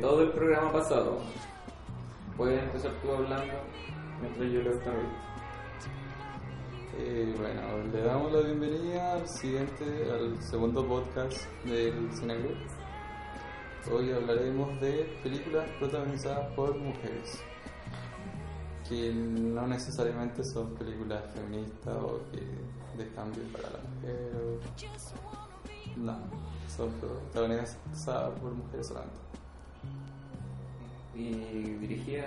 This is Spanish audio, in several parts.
todo el programa pasado. Puedes empezar tú hablando mientras yo leo esta. Eh, bueno, le damos la bienvenida al siguiente, al segundo podcast del Cinegroup. Hoy hablaremos de películas protagonizadas por mujeres, que no necesariamente son películas feministas o que de cambio para la mujer. No, son protagonizadas por mujeres solamente. Y dirigía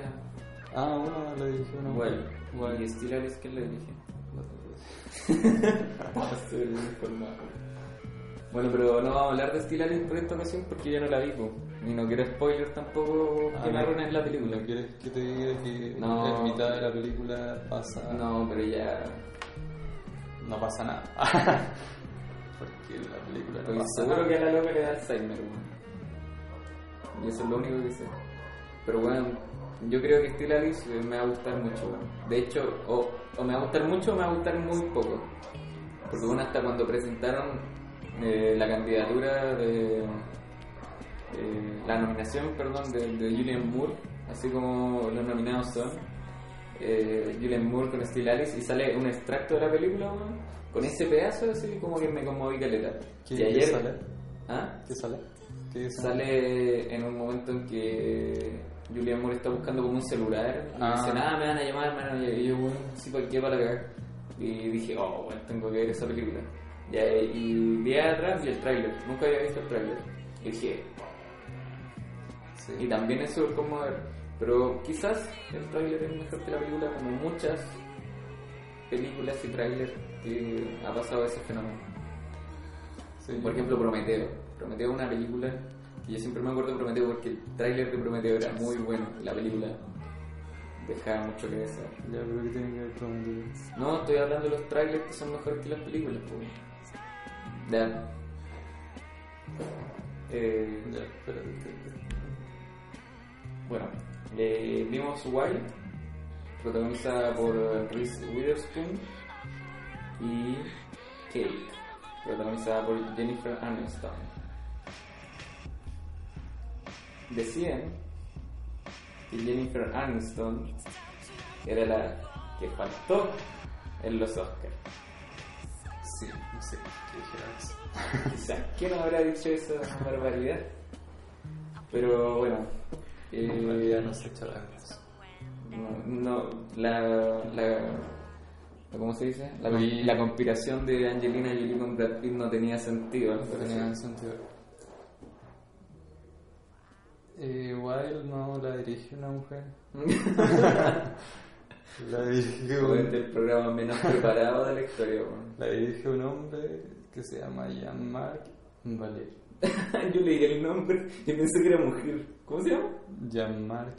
Ah, una la dirigió una Well. mujer. ¿Y Steel Alice quién la informado. Bueno, pero no vamos a hablar de Steel Alice por esta ocasión porque yo no la vi, y no quiero spoiler tampoco que Ah, me no. arruinen la película. ¿No quieres que te diga que No. en mitad de la película pasa... No, pero ya no pasa nada. Porque en la película no estoy pasa seguro nada. que a la loca le da Alzheimer. Y eso es lo único que sé. Pero bueno, yo creo que Steel Alice eh, me va a gustar mucho. De hecho, o, o me va a gustar mucho o me va a gustar muy poco. Porque bueno, hasta cuando presentaron eh, la candidatura de... eh, la nominación, perdón, de, de Julian Moore, así como los nominados son eh, Julian Moore con Steel Alice y sale un extracto de la película, con ese pedazo así como que me conmoví caleta. ¿Qué, y qué ayer sale? ¿Ah? ¿Qué sale? ¿Qué sale en un momento en que Julian Moore está buscando como un celular y Ah. dice, nada, me van a llamar, me van a llamar", y yo, bueno, sí, ¿para qué para la cagar? Y dije, oh, bueno, tengo que ver esa película. Y, y vi atrás y el tráiler, nunca había visto el tráiler. Y dije, Sí. y también eso es como ver. Pero quizás el tráiler es mejor que la película, como muchas películas y tráiler que ha pasado ese fenómeno. Sí. Por ejemplo, Prometeo. Prometeo es una película que yo siempre me acuerdo de Prometeo porque el tráiler de Prometeo era muy bueno. La película dejaba mucho que desear. Ya, pero ¿qué tiene que ver con No, estoy hablando de los trailers que son mejores que las películas. po. Ya. Eh, Ya, espérate. espérate. Bueno, eh, vimos Wild, protagonizada por Reese Witherspoon y Kate, protagonizada por Jennifer Aniston. Decían que Jennifer Aniston era la que faltó en los Oscars. Sí, no sé qué dijera eso. Quizás, ¿quién habrá dicho esa barbaridad? Pero bueno, En eh, no se echa la. No, no, la, la, ¿cómo se dice? La conspiración de Angelina Jolie con Brad Pitt no tenía sentido. No tenía sentido. Eh, Wild no la dirige una mujer. La dirige un, el programa menos preparado de la historia. weón. la dirige un hombre que se llama Jean-Marc Vallée. Yo leí el nombre y pensé que era mujer. ¿Cómo se llama? Jean-Marc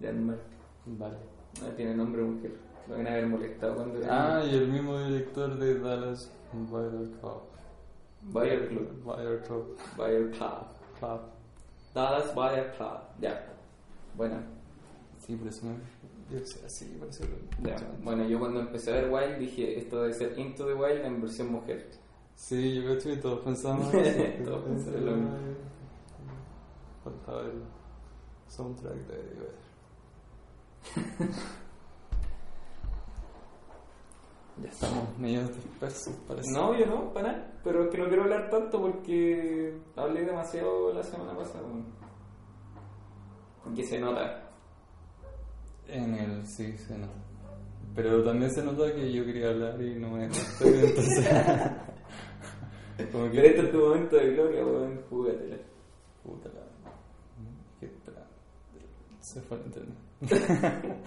Jan-Marc. Vallée. No tiene nombre mujer. Lo van a haber molestado cuando era. Ah, y el mismo director de Dallas Buyer Club. Bayer Club. Buyer Club. Bayer Club. Club. Dallas Bayer Club. Ya. Bueno. Sí, por eso me. Yo así, por eso. Ya. Bueno, yo cuando empecé a ver Wild dije esto debe ser Into the Wild en versión mujer. Sí, yo creo que todos pensamos. Todos pensaron lo mismo. Faltaba el soundtrack de Eddie Ya estamos medio dispersos, parece. No, yo no, para nada. Pero es que no quiero hablar tanto porque hablé demasiado la semana pasada. weón. Porque se nota. En el sí, se nota. Pero también se nota que yo quería hablar y no me dejaste, entonces. como Pero que. este es tu momento de gloria, weón. Júgatela. Puta la. Qué espera. Se fue el internet.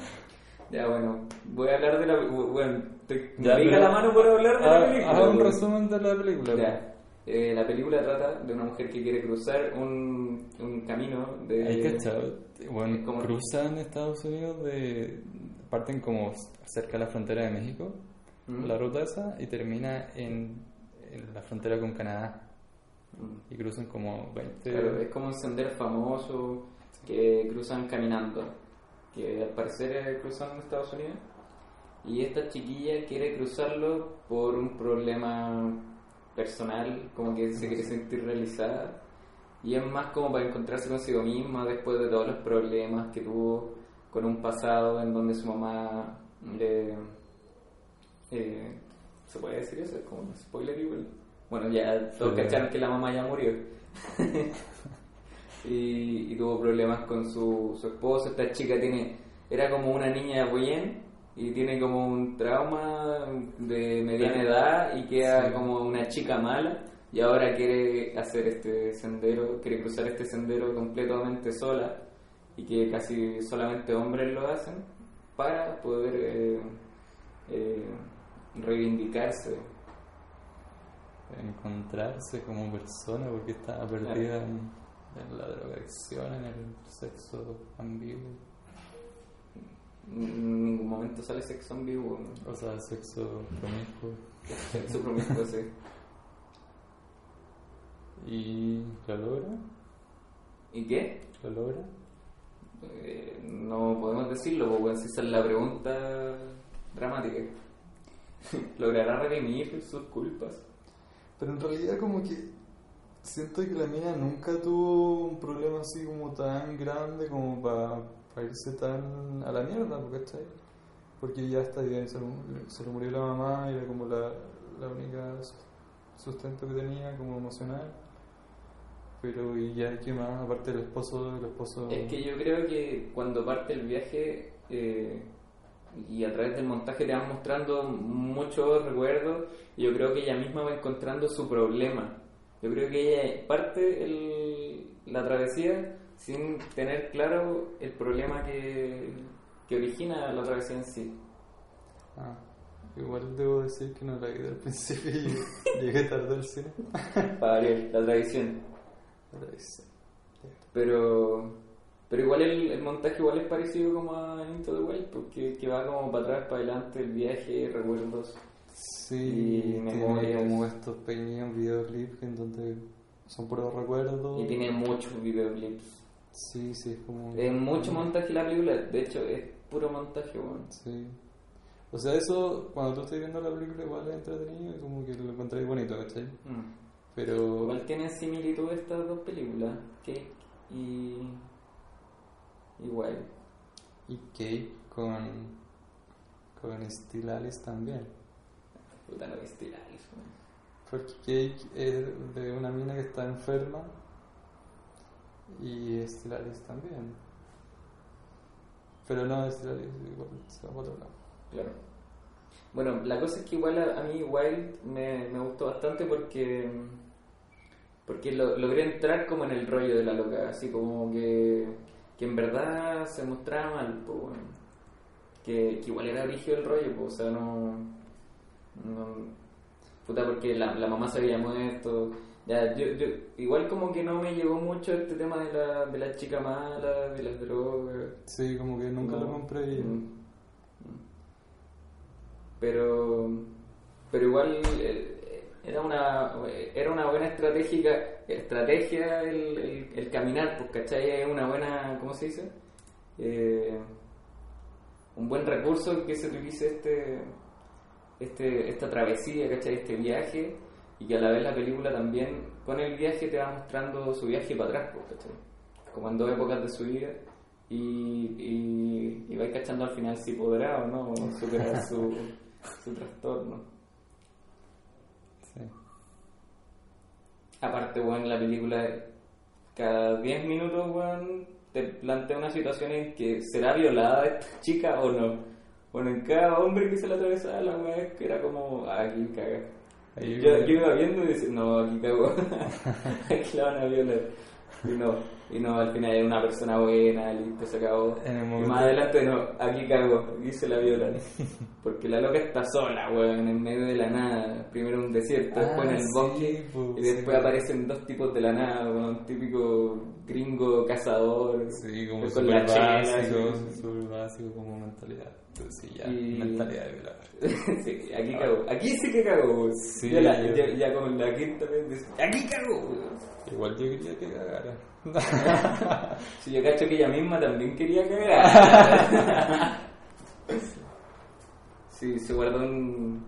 Ya, bueno. Voy a hablar de la. Bueno, te Ya, pero- la mano por hablar de Ah, la película. Haz un resumen de la película. Ya. Eh, la película trata de una mujer que quiere cruzar un, un camino de. Hay cachado. Bueno, ¿Cómo? cruzan Estados Unidos de. Parten como cerca de la frontera de México, ¿Mm? la ruta esa, y termina en en la frontera con Canadá Mm. y cruzan como 20... Claro, es como un sendero famoso que cruzan caminando, que al parecer es cruzando Estados Unidos. Y esta chiquilla quiere cruzarlo por un problema personal, como que se quiere sentir realizada. Y es más como para encontrarse consigo misma después de todos los problemas que tuvo con un pasado en donde su mamá le... eh, ¿Se puede decir eso? Es como un spoiler igual. Bueno, ya todos Sí. cacharon que la mamá ya murió. y, y tuvo problemas con su, su esposo. Esta chica tiene era como una niña bien y tiene como un trauma de mediana edad y queda Sí. como una chica mala y ahora quiere hacer este sendero, quiere cruzar este sendero completamente sola y que casi solamente hombres lo hacen para poder eh, eh, reivindicarse. encontrarse como persona porque está perdida en, en la drogadicción, en el sexo ambiguo, En ningún momento sale sexo ambiguo, ¿no? o sea, sexo promiscuo. sexo promiscuo, sí. ¿Y lo logra? ¿Y qué? ¿Lo logra? Eh, no podemos decirlo, porque esa es la pregunta dramática. ¿Logrará redimir sus culpas? Pero en realidad como que siento que la mina nunca tuvo un problema así como tan grande como para irse tan a la mierda, ¿cachai? Porque ya está bien, se, se le murió la mamá era como la, la única sus- sustento que tenía como emocional. Pero y ya qué más, aparte del esposo, el esposo... Es que yo creo que cuando parte el viaje eh, y a través del montaje te van mostrando muchos recuerdos, y yo creo que ella misma va encontrando su problema. Yo creo que ella parte el- la travesía sin tener claro el problema que, que origina la travesía en sí. Ah, igual debo decir que no la vi del principio y llegué tarde al cine. Para variar, la tradición. Pero es- Pero, pero igual el, el montaje igual es parecido como a Into the Wild, porque que va como para atrás, para adelante, el viaje, recuerdos. Sí, y tiene como estos pequeños videoclips en donde son puros recuerdos. Y tiene muchos videoclips. Sí, sí, es como... Es mucho montaje la película, de hecho es puro montaje, weón. Sí. O sea, eso, cuando tú estás viendo la película, igual es entretenido y como que lo encontré bonito, ¿cachai? Mm. Pero... Igual tienen similitud estas dos películas, Cake y. Wild. Y Cake con... con Steel Alice también. Puta lo que estiráis, weón. Porque Cake es de una mina que está enferma y Steel Alice también. Pero no, Steel Alice igual se va otro lado. Claro. Bueno, la cosa es que igual a, a mí Wild me, me gustó bastante porque porque lo- logré entrar como en el rollo de la loca, así como que, que en verdad se mostraba mal, weón. que, que igual era origen el rollo, po, o sea, no, no puta porque la, la mamá se había muerto, ya, yo, yo, igual como que no me llegó mucho este tema de la, de la chica mala, de las drogas, Sí, como que nunca lo no. compré y... Mm. Pero, pero igual eh, era una, era una buena estratégica, estrategia el, el, el caminar, pues, ¿cachai? Es una buena, ¿cómo se dice? Eh, un buen recurso que se utilice este, este, esta travesía, ¿cachai? Este viaje y que a la vez la película también con el viaje te va mostrando su viaje para atrás, pues, ¿cachai? Como en dos épocas de su vida y, y, y vais cachando al final si podrá o no superar su, su trastorno. Sí. Aparte, weón, la película cada 10 minutos, weón, te plantea una situación en que será violada esta chica o no. Bueno, en cada hombre que se la atravesaba la weá era como, ah, aquí caga. Ahí Yo, yo iba viendo y decía, no, aquí cago. aquí la van a violar. Y no, y no, al final era una persona buena, listo, se acabó. En el Y más adelante no, aquí cagó, y se la violan. Porque la loca está sola, weón, en medio de la nada. Primero en un desierto, después en Ah, el sí, bosque, pues, y después sí. aparecen dos tipos de la nada, weón, típico gringo cazador. Sí, como con súper la chela, básico, sí. súper básico como mentalidad. Entonces, sí, ya, Y- mentalidad de violador. sí, aquí cagó. Aquí sí que cagó. Sí, ya, la- yo- ya, ya con la quinta vez aquí cagó. Igual yo quería que cagara. Si yo cacho que ella misma también quería cagar. sí, se guardó un...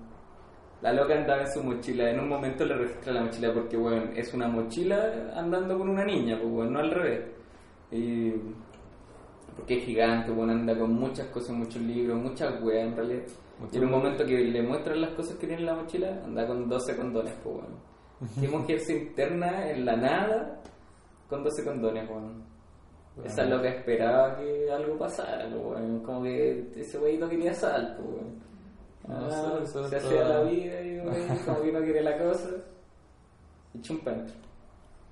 La loca andaba en su mochila. En un momento le registra la mochila porque, bueno, es una mochila andando con una niña, pues, bueno, no al revés. Y... Porque es gigante, bueno, anda con muchas cosas, muchos libros, muchas weas en realidad. Y en un momento que le muestran las cosas que tiene en la mochila, anda con 12 condones, pues, bueno. ¿Qué mujer se interna en la nada con 12 condones, weón? Esa Bueno. loca esperaba que algo pasara, pues, weón. Como que ese weito quería sal, pues, weón. No Ah, se es hacía la vida y weón, como que no quiere la cosa. Y chumpa dentro.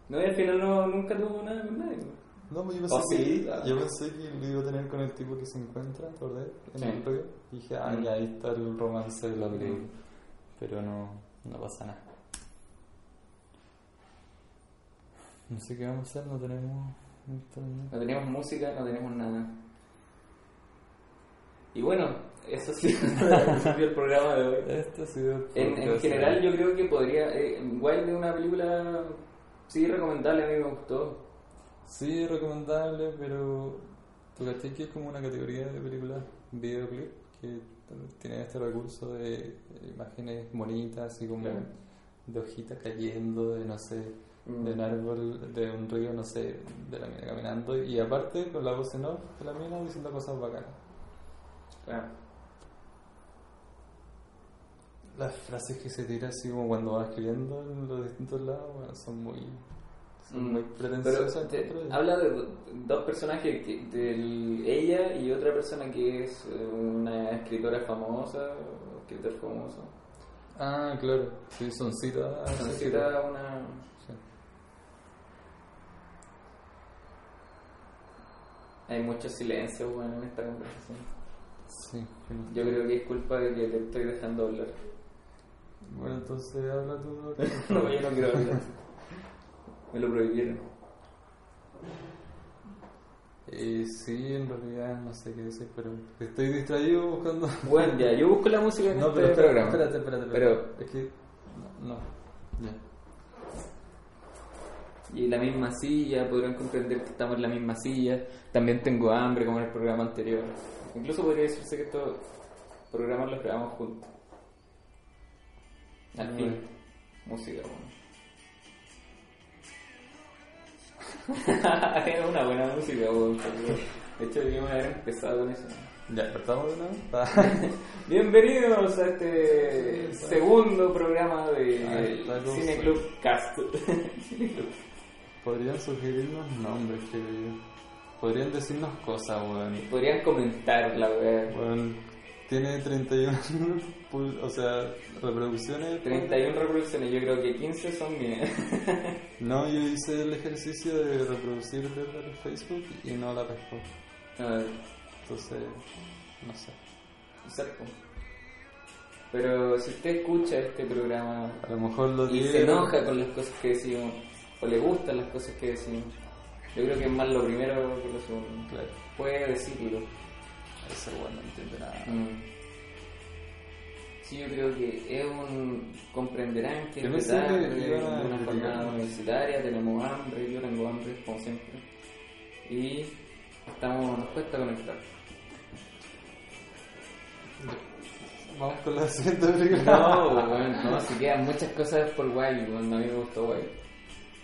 No, y al final no, nunca tuvo nada con nadie, weón. No, pues yo pensé, que, yo pensé que lo iba a tener con el tipo que se encuentra, ¿te acordás? En Sí. el. Y dije, ah, Mm. ya ahí está el romance de la película. Mm. Pero no, no pasa nada. No sé qué vamos a hacer, no tenemos. No tenemos música, no tenemos nada. Y bueno, eso sí, eso sí el programa de hoy. Este ha sido En, en general yo creo que podría... Eh, Wild es una película, sí, recomendable, a mí me gustó. Sí, recomendable, pero tú caché que es como una categoría de películas videoclip que tiene este recurso de imágenes bonitas, así como Claro. de hojitas cayendo, de no sé. De un árbol, de un río, no sé, de la mina caminando, y aparte con la voz en off de la mina diciendo cosas bacanas. Claro. Las frases que se tira así como cuando va escribiendo en los distintos lados, bueno, son muy, son Mm. muy pretenciosas. te- habla de do- dos personajes, que, del, ella y otra persona que es eh, una escritora famosa, escritor famoso. Ah, claro, sí, son citas. Son sí, cita una... Hay mucho silencio bueno, en esta conversación. Sí, no- Yo creo que es culpa de que te estoy dejando hablar. Bueno, entonces habla tú. no, yo no quiero hablar. Me lo prohibieron. Eh, sí, en realidad no sé qué decir, pero estoy distraído buscando. Bueno, ya, yo busco la música en No, este pero espera, programa. espérate, espérate, Pero- espérate. Es que. No, no. Ya. Y la misma silla, podrán comprender que estamos en la misma silla. También tengo hambre, como en el programa anterior. Incluso podría decirse que estos programas los grabamos juntos. Al Mm. fin, música, bueno. Era una buena música, bueno. De hecho, debíamos haber empezado con eso. Ya, partamos de nuevo. Ah, Bienvenidos a este segundo programa de ¿cómo Cine Club Cast. Podrían sugerirnos nombres, yo. Podrían decirnos cosas, weón. Podrían comentar la wea. Weón, tiene 31, pul- o sea, reproducciones. 31 reproducciones, yo creo que 15 son mías. No, yo hice el ejercicio de reproducir desde el Facebook y no la pescó. A ver, Entonces, no sé. exacto. Pero si usted escucha este programa A lo mejor lo y se enoja con las cosas que decimos, o le gustan las cosas que decimos, yo creo que es más lo primero que lo segundo. Claro, Puede decirlo. ese weón no entiende nada. Mm. Sí, yo creo que es un... comprenderán que es de una criticar. jornada universitaria, tenemos hambre, yo tengo hambre, como siempre. Y estamos, nos cuesta conectar. Vamos con la siguiente película. No, bueno, no, si quedan muchas cosas por guay, bueno, a mí me gustó guay.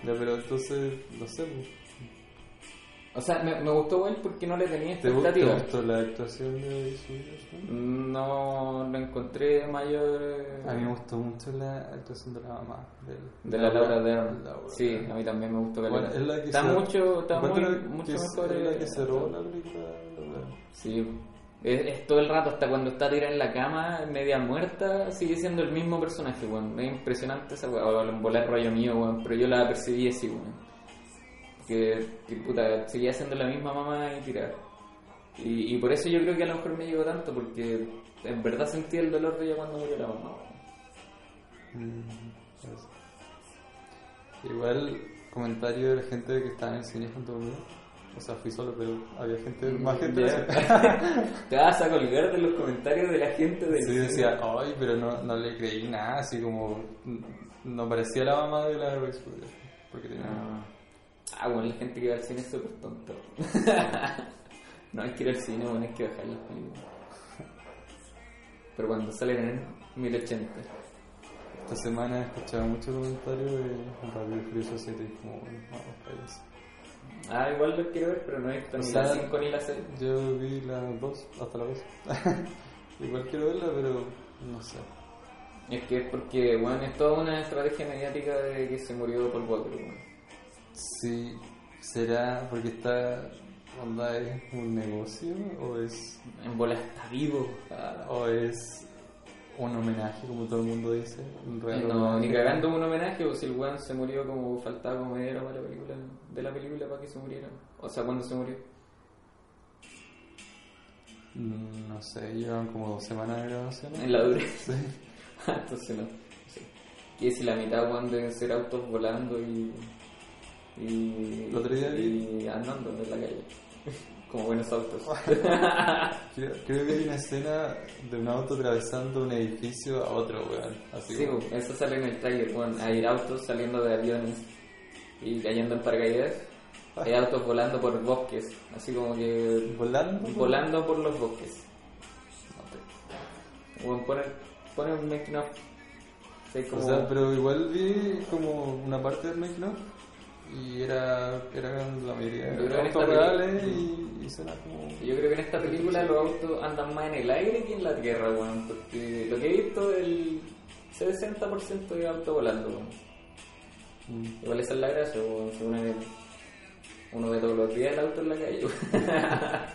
Ya, pero entonces, no sé. pues, O sea, me, me gustó guay porque no le tenía ¿Te, gu- te gustó la actuación de Witherspoon? No lo encontré mayor... eh, A mí me gustó mucho la actuación de la mamá. del- De la Laura Dern. Laura Sí, a mí también me gustó Bueno, es la que Está se- mucho, está muy, mucho mejor. Es la que cerró la película. Sí, es, todo el rato, hasta cuando está tirada en la cama, media muerta, sigue siendo el mismo personaje, weón. Es impresionante esa weón. Volar rollo mío, weón. Pero yo la percibí así, weón. que, que puta, seguía siendo la misma mamá y tirar. Y, por eso yo creo que a lo mejor me llegó tanto, porque en verdad sentí el dolor de ella cuando murió la mamá. Mm, eso. Igual, comentario de la gente que estaba en cine junto conmigo. O sea, fui solo, pero había gente, más gente. Mm. Te vas a colgar de los comentarios de la gente del Sí, decía, ay, pero no, no le creí nada, así como. n- No parecía la mamá de la Witherspoon, Porque tenía. Ah, Ah, bueno, la gente que va al cine es súper tonto. no hay que ir al cine, bueno, hay que bajar las películas. Pero cuando salen en 1080. Esta semana he escuchado muchos comentarios de y Furioso 7 y como, vamos. Ah, igual los quiero ver, pero no he visto ni la 5 ni la 6. Yo vi las dos, hasta la 2. Igual quiero verla, pero no sé. Es que es porque, bueno, es toda una estrategia mediática de que se murió Paul Walker, bueno. Sí, será porque está. Onda, ¿Es un negocio o es, En bola está vivo. Ah, o es un homenaje, como todo el mundo dice? Un real No, ni cagando un homenaje, o si el weón se murió como faltaba como era para la película, de la película para que se muriera. O sea, cuando se murió. Mm, No sé, llevan como dos semanas de grabación. En la dura. Sí. Entonces no. Sí. Que si la mitad weón deben ser autos volando y. y. Día vi- y andando en la calle. Como buenos autos. Creo, creo que hay una escena de un auto atravesando un edificio a otro, weón. Así Sí, como- eso sale en el trailer, bueno, hay autos saliendo de aviones y cayendo en paracaídas, hay autos volando por bosques, así como que volando. volando por los bosques. Bueno, poner, poner un. Sí, O sea, pero igual vi como una parte del make no y era, eran la mayoría de autos reales y, y suena como. Yo creo que en esta película los autos andan más en el aire que en la tierra, weón, porque lo que he visto el 60% de auto volando, weón. Mm. Igual esa es la gracia, weón, si uno, uno ve todos los días el auto en la calle, weón.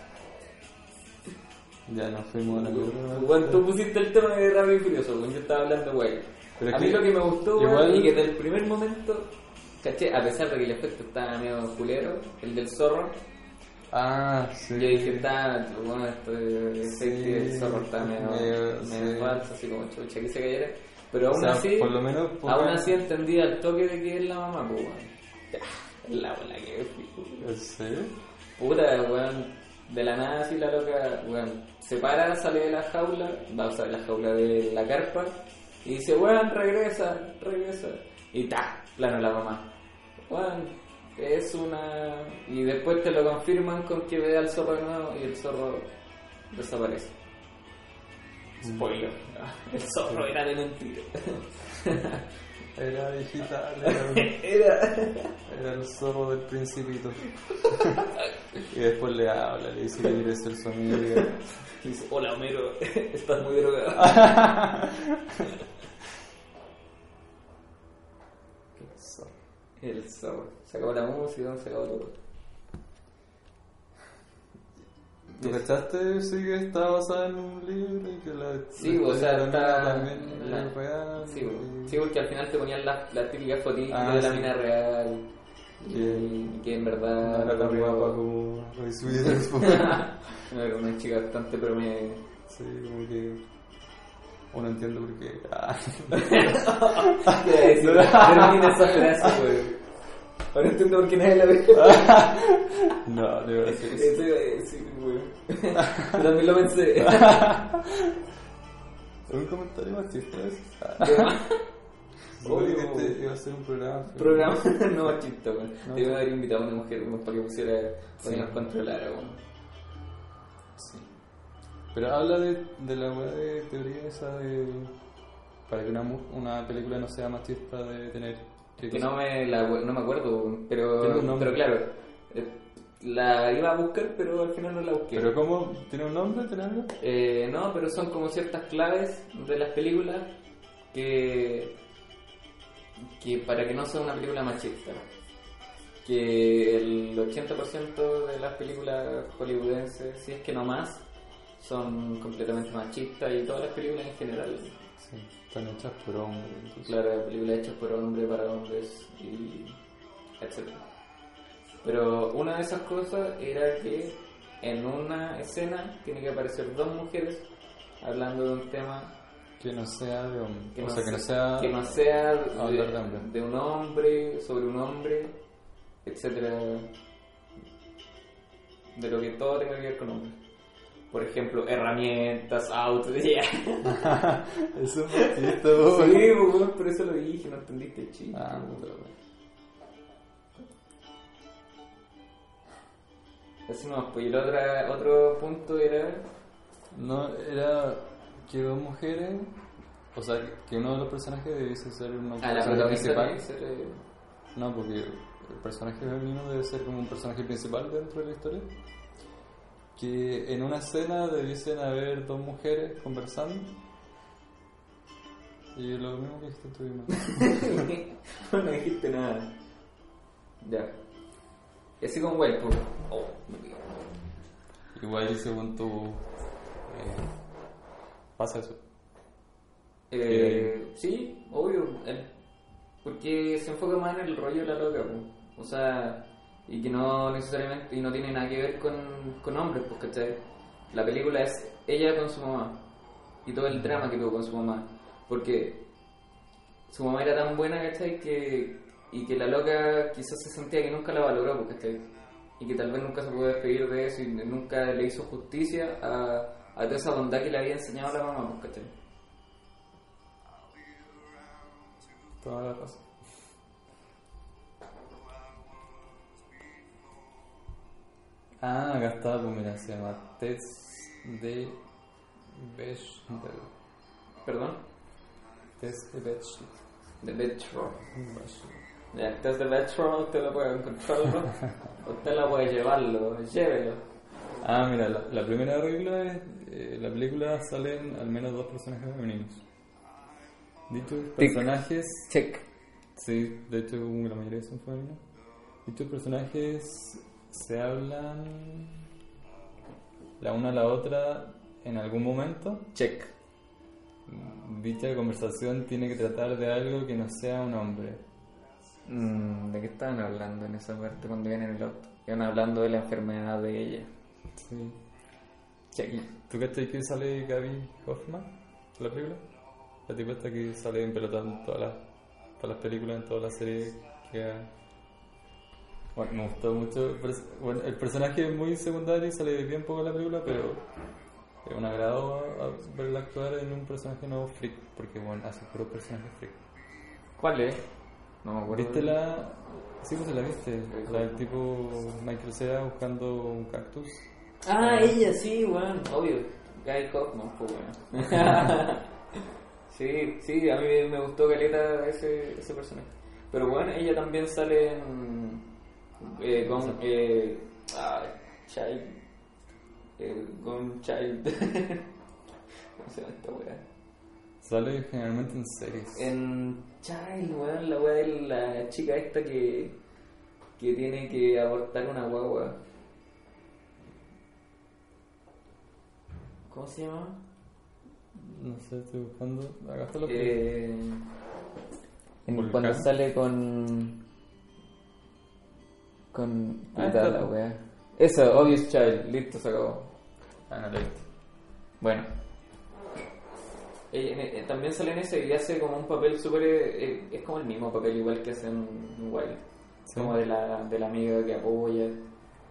Ya nos fuimos a la. Bueno, tú pusiste el tema de Rápido y Furioso, weón, yo estaba hablando, güey. Pero A mí lo que me gustó, weón, igual- y que desde el primer momento, caché, a pesar de que el efecto estaba medio culero, el del zorro, Ah, sí. yo dije, está, bueno, esto de Sí, del zorro está medio, medio, medio sí. falso, así como chucha que se cayera. Pero O aún sea, así, por lo menos pongan- aún así entendía el toque de que es la mamá, pues, weón. La bola que fui, weón. ¿En serio? Puta, weón, de la nada así la loca, weón, se para, sale de la jaula, va a usar la jaula de la carpa, y dice, weón, regresa, regresa, y ta, plano la mamá. Weón, es una... y después te lo confirman con que ve al zorro de nuevo y el zorro desaparece. Spoiler, el zorro era de mentira. Era digital, era, Era... el zorro del principito. y después le habla, le dice que quiere ser su amiga. Y dice, hola Homero, estás muy drogado. El zorro. Se acabó la música, se acabó todo. ¿Tú cachaste? Sí, que está basada en un libro y que la. Sí, la o sea, está... también la- real. sí, y- sí, porque al final te ponían la, la típica fotito Ah, de la sí. mina real. Y Que- que en No verdad... era tan guapa como Witherspoon. No, era una chica bastante promedio. Sí, como que. Uno entiende por qué. Ah. ¿Qué iba a? Termina esa frase, güey. Ahora entiendo por qué nadie la ve. No, de verdad que Eso iba a decir, güey. También lo pensé. Un comentario machista ese. ¿Qué Supone que este iba a ser un programa. Programa no machista, güey. No. Debe haber invitado a una mujer para que pusiera, para que Sí. nos controlara, güey. Pero habla de, de la de teoría esa de. Para que una, una película no sea machista de tener. ¿qué Que cosa? no me, la, no me acuerdo, pero, pero claro, eh, la iba a buscar, pero al final no la busqué. ¿Pero cómo? ¿Tiene un nombre? ¿Tiene algo? Eh, no, pero son como ciertas claves de las películas que, que para que no sea una película machista. Que el 80% de las películas hollywoodenses, si es que no más, son completamente machistas y todas las películas en general. Sí, están hechas por hombres. entonces- Claro, películas hechas por hombres, para hombres y etc. Pero una de esas cosas era que en una escena tiene que aparecer dos mujeres hablando de un tema Que no sea de hombre. que, o no, sea, que no se- sea. que no sea de un hombre, sobre un hombre, etcétera De lo que todo tenga que ver con hombres. Por ejemplo, herramientas, autos, ya. Es un vos. Sí, weón, por eso lo dije, no entendiste el chiste. Ah, weón. puta, weón. Así no, pues y el otra, otro punto era. No, era que dos mujeres. O sea, que uno de los personajes debiese ser un A la principal. ser, eh, No, porque el personaje femenino debe ser como un personaje principal dentro de la historia. Que en una escena debiesen haber dos mujeres conversando. Y lo mismo que dijiste tú, Irma. no dijiste nada. Ya. Y así con pues. Oh. Igual, según tú, eh, pasa eso. Eh, sí, obvio. el- porque se enfoca más en el rollo de la loca, o sea, y que no necesariamente, y no tiene nada que ver con, con hombres, pues, ¿cachai? La película es ella con su mamá, y todo el drama que tuvo con su mamá, porque su mamá era tan buena, ¿cachai? Que, y que la loca quizás se sentía que nunca la valoró, pues, ¿cachai? Y que tal vez nunca se pudo despedir de eso y nunca le hizo justicia a, a toda esa bondad que le había enseñado la mamá, pues, ¿cachai? Toda la razón. Ah, acá está, pues mira, se llama Test de Bechdel. ¿Perdón? Test de Bechdel. De Metro. Ya, test de Metro usted lo puede encontrarlo. usted lo puede llevarlo, llévelo. Ah, mira, la, la primera regla es, eh, la película salen al menos dos personajes femeninos. Dichos personajes, Check. sí, de hecho la mayoría son femeninos. Dichos personajes se hablan la una a la otra en algún momento. Check. Dicha conversación tiene que tratar de algo que no sea un hombre. Mm, ¿De qué estaban hablando en esa parte cuando vienen en el auto? Iban hablando de la enfermedad de ella. Sí. Check. ¿Tú cachai que sale Gaby Hoffman la película? La tipa esta que sale en pelota en todas las, todas las películas, en todas las series que ha- Bueno, me gustó mucho. Bueno, el personaje es muy secundario y sale bien poco en la película, pero es un agrado a- a verla actuar en un personaje no freak, porque bueno, hace puro personaje freak. ¿Cuál es? No me acuerdo. ¿Viste la...? Sí, pues la viste. La del tipo Michael Cera buscando un cactus. Ah, ella, sí, weón, obvio. Guy Hoffman, pues weón. sí, sí, a mí me gustó Caleta ese, ese personaje. Pero bueno, ella también sale en. Eh, con. Eh, ah, Child. Eh, con Child. ¿Cómo se llama esta weá? Sale generalmente en series. En Child, weón, la weá de la chica esta que. que tiene que abortar una guagua. ¿Cómo se llama? No sé, estoy buscando. Acá está lo que. Eh, cuando sale con. Con. Ah, puta está. la wea. Eso, Obvious Child, listo, se acabó. Ah, no lo he visto. Bueno. Eh, eh, también sale en ese y hace como un papel súper. eh, es como el mismo papel, igual que hace en Wild. Sí. Como de la, de la amiga que apoya.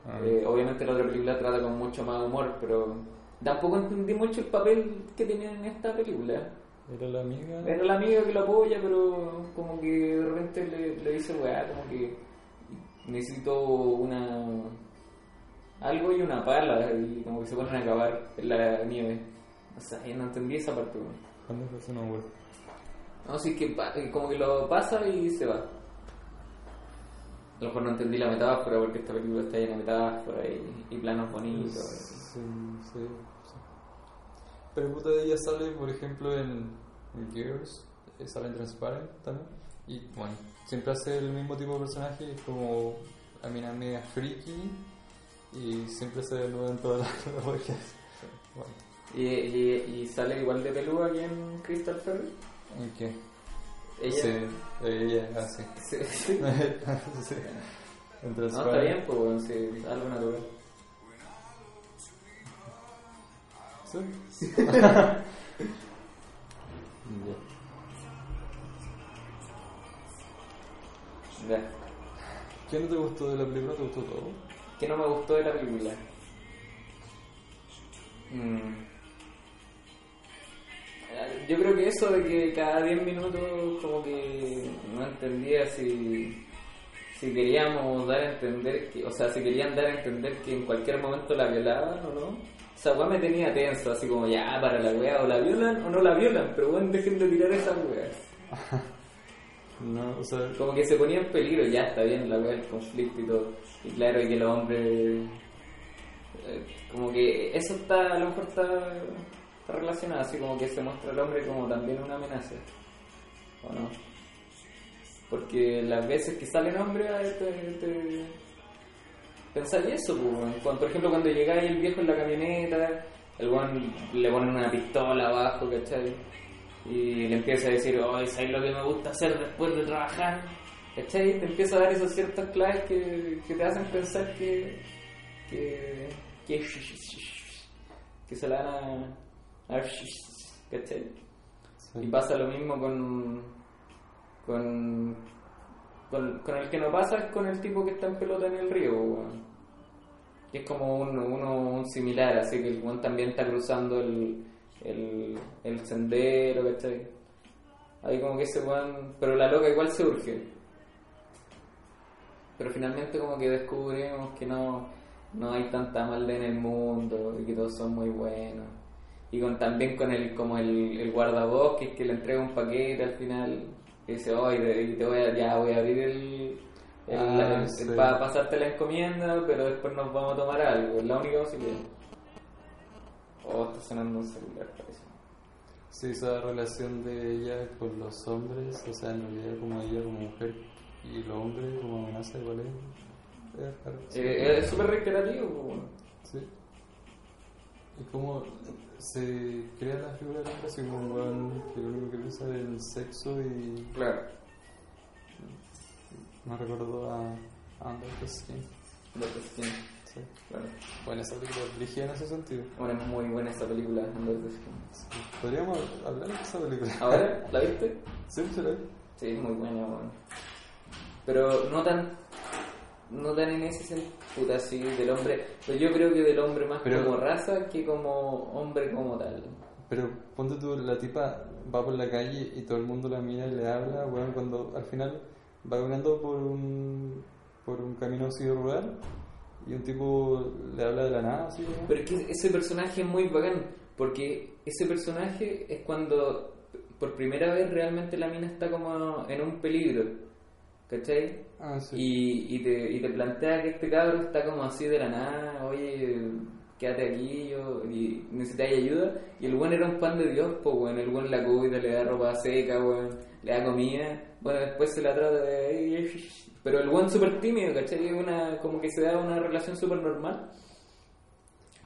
Ah. Obviamente la otra película trata con mucho más humor, pero tampoco entendí mucho el papel que tiene en esta película. Era la amiga. Era la amiga que lo apoya, pero como que de repente le, le dice, weá, como que necesito una. algo y una pala, y como que se ponen a acabar en la nieve. O sea, yo no entendí esa parte. ¿Cuándo fue eso? No, güey. No, sí, que como que lo pasa y se va. A lo mejor no entendí la metáfora porque esta película está llena de metáforas y, y planos bonitos. Sí, sí, sí. Pero puta, ella sale, por ejemplo, en Girls, eh, sale en Transparent también. Y bueno, siempre hace el mismo tipo de personaje, es como la mina media freaky y siempre se desnuda en todas las. Bueno, Y, y, y sale igual de peluda aquí en Crystal Fairy. ¿y qué? Ella. Sí, ella hace. Sí, sí. sí. No, está bien, pues, sí, algo natural. ¿Sí? Ya. Ya. ¿Qué no te gustó de la película? ¿Te gustó todo? ¿Qué no me gustó de la película? Mm. Eh, Yo creo que eso de que cada 10 minutos como que no entendía si, si queríamos dar a entender, que, o sea, si querían dar a entender que en cualquier momento la violaban o no. Esa weá me tenía tenso, así como ya, para la weá, o la violan o no la violan, pero bueno, dejen de tirar esas weas. No, o sea, Como que se ponía en peligro, ya está bien la weá del conflicto y todo. Y claro, que los hombres. eh, como que eso está, a lo mejor está, está relacionado, así como que se muestra al hombre como también una amenaza. ¿O no? Porque las veces que salen hombres, te, te, pensáis eso, pues, por ejemplo, cuando llegáis el viejo en la camioneta, el weón le ponen una pistola abajo, ¿cachai? Y le empieza a decir, oh, ¿sabes lo que me gusta hacer después de trabajar? ¿cachai? Te empieza a dar esas ciertas claves que, que te hacen pensar que, que, que, que se la van a, a ¿cachai? sí. Y pasa lo mismo con, con, con, con el que no pasa, es con el tipo que está en pelota en el río. Que es como un, uno, un similar, así que el weón también está cruzando el, el, el sendero, ¿cachai? Ahí como que ese weón, pero la loca igual se urge. Pero finalmente como que descubrimos que no, no hay tanta maldad en el mundo y que todos son muy buenos. Y con, también con el como el, el guardabosques que le entrega un paquete al final y dice, oye, te voy a, ya voy a abrir el, el, Ah, el- sí. para pasarte la encomienda, pero después nos vamos a tomar algo. Es la única cosa Oh, está sonando un celular, parece. Sí, esa relación de ella con los hombres, o sea, en realidad como ella como mujer y los hombres como amenaza igual es... raro. Eh, es súper reiterativo, pues, bueno. Sí. Y como se crea la figura del hombre así como un weón que lo único que piensa es en sexo y Claro. me recordó a Under the Skin. Sí, claro. Bueno, esa película dirigida en ese sentido. Bueno, es muy buena esta película, Under the Skin. Sí. Podríamos hablar de esa película. ¿Ahora? ¿La viste? Sí, sí, la vi. Sí, es muy buena, bueno. Pero no tan. No tan en ese sentido, puta, sí, del hombre. Pero yo creo que del hombre más Pero- como raza que como hombre como tal. Pero ponte tú, la tipa va por la calle y todo el mundo la mira y le habla, weón, cuando al final va caminando por un, por un camino así rural y un tipo le habla de la nada, weón. Pero es que ese personaje es muy bacán, porque ese personaje es cuando por primera vez realmente la mina está como en un peligro, ¿cachai? Ah, sí. Y, y, te, y te plantea que este cabro está como así de la nada, oye, quédate aquí yo, y necesitáis ayuda. Y el buen era un pan de Dios, pues bueno, el buen la cuida, le da ropa seca, weón, le da comida, bueno, después se la trata de... Pero el buen súper tímido, ¿cachai? Una, como que se da una relación súper normal.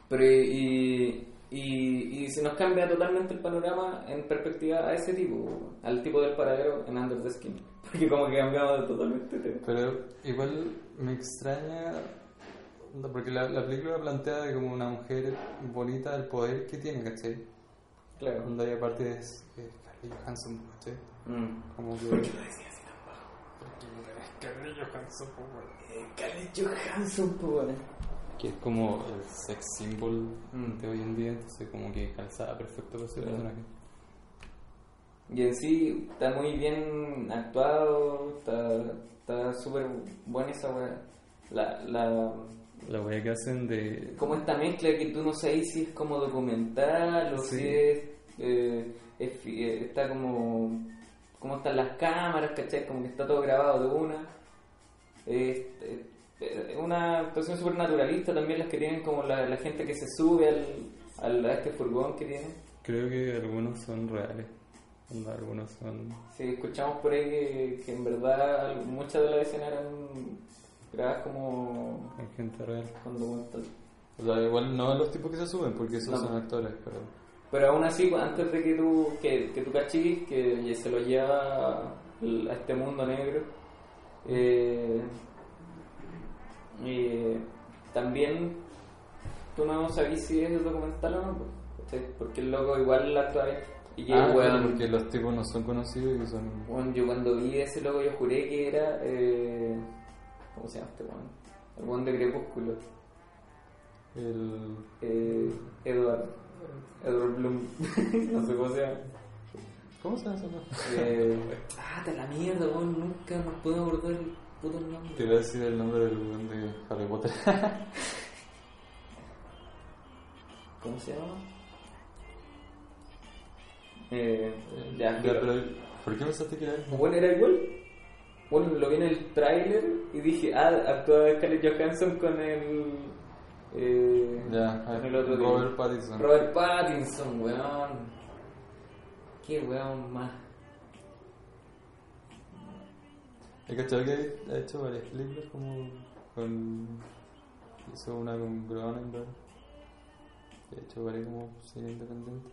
Pero y, y, y se nos cambia totalmente el panorama en perspectiva a ese tipo, al tipo del paradero en Under the Skin. Porque como que cambiamos totalmente de tema. Pero igual me extraña, porque la, la película plantea de como una mujer bonita el poder que tiene, ¿cachai? Claro. Onda y aparte es eh, Scarlett Johansson, ¿cachai? Mm. Como que... ¿Por qué lo decía así tan bajo? Scarlett Johansson. Scarlett Johansson, pues bueno. que es como el sex symbol Mm. de hoy en día, entonces como que calzaba perfecto con ese personaje. Y en sí está muy bien actuado, está está súper buena esa weá. La, la, La wea que hacen de... como esta mezcla que tú no sabes si es como documental o Sí. si es, eh, es eh, está como cómo están las cámaras, ¿cachai? Como que está todo grabado de una. Es es- es una actuación súper naturalista también las que tienen como la, la gente que se sube al, al- a este furgón que tienen. Creo que algunos son reales, algunos son... Sí, escuchamos por ahí que, que en verdad muchas de las escenas eran grabadas como Hay gente real. documental. O sea, igual no los tipos que se suben, porque esos No. son actores, pero... Pero aún así, pues, antes de que tú, que, que tú cachis, que se lo lleva a este mundo negro, eh, también tú no sabías si es el documental o no, pues, porque el loco igual la trae. Y ah, bueno, porque los tipos no son conocidos y son... Bueno, yo cuando vi ese loco yo juré que era... Eh, ¿Cómo se llama este bueno? El buen de Crepúsculo. El... Eh, Eduardo. Edward Bloom. no sé cómo se llama. ¿Cómo se llama ese nombre? Eh, ah, te la mierda, weón. Nunca nos podemos acordar el puto nombre. Te iba a decir el nombre del weón de Harry Potter. ¿Cómo se llama? Eh, ya, Ya, pero. ¿Por qué pensaste que era él? Bueno, era igual. Bueno, lo vi en el tráiler y dije, ah, actúa Scarlett Johansson con el... Eh, Ya, con el otro Robert. Pattinson. Robert Pattinson, weón. Qué weón más. ¿Hay cachado que ha hecho varias películas como con... hizo una con Cronenberg ha hecho varias como cine independiente.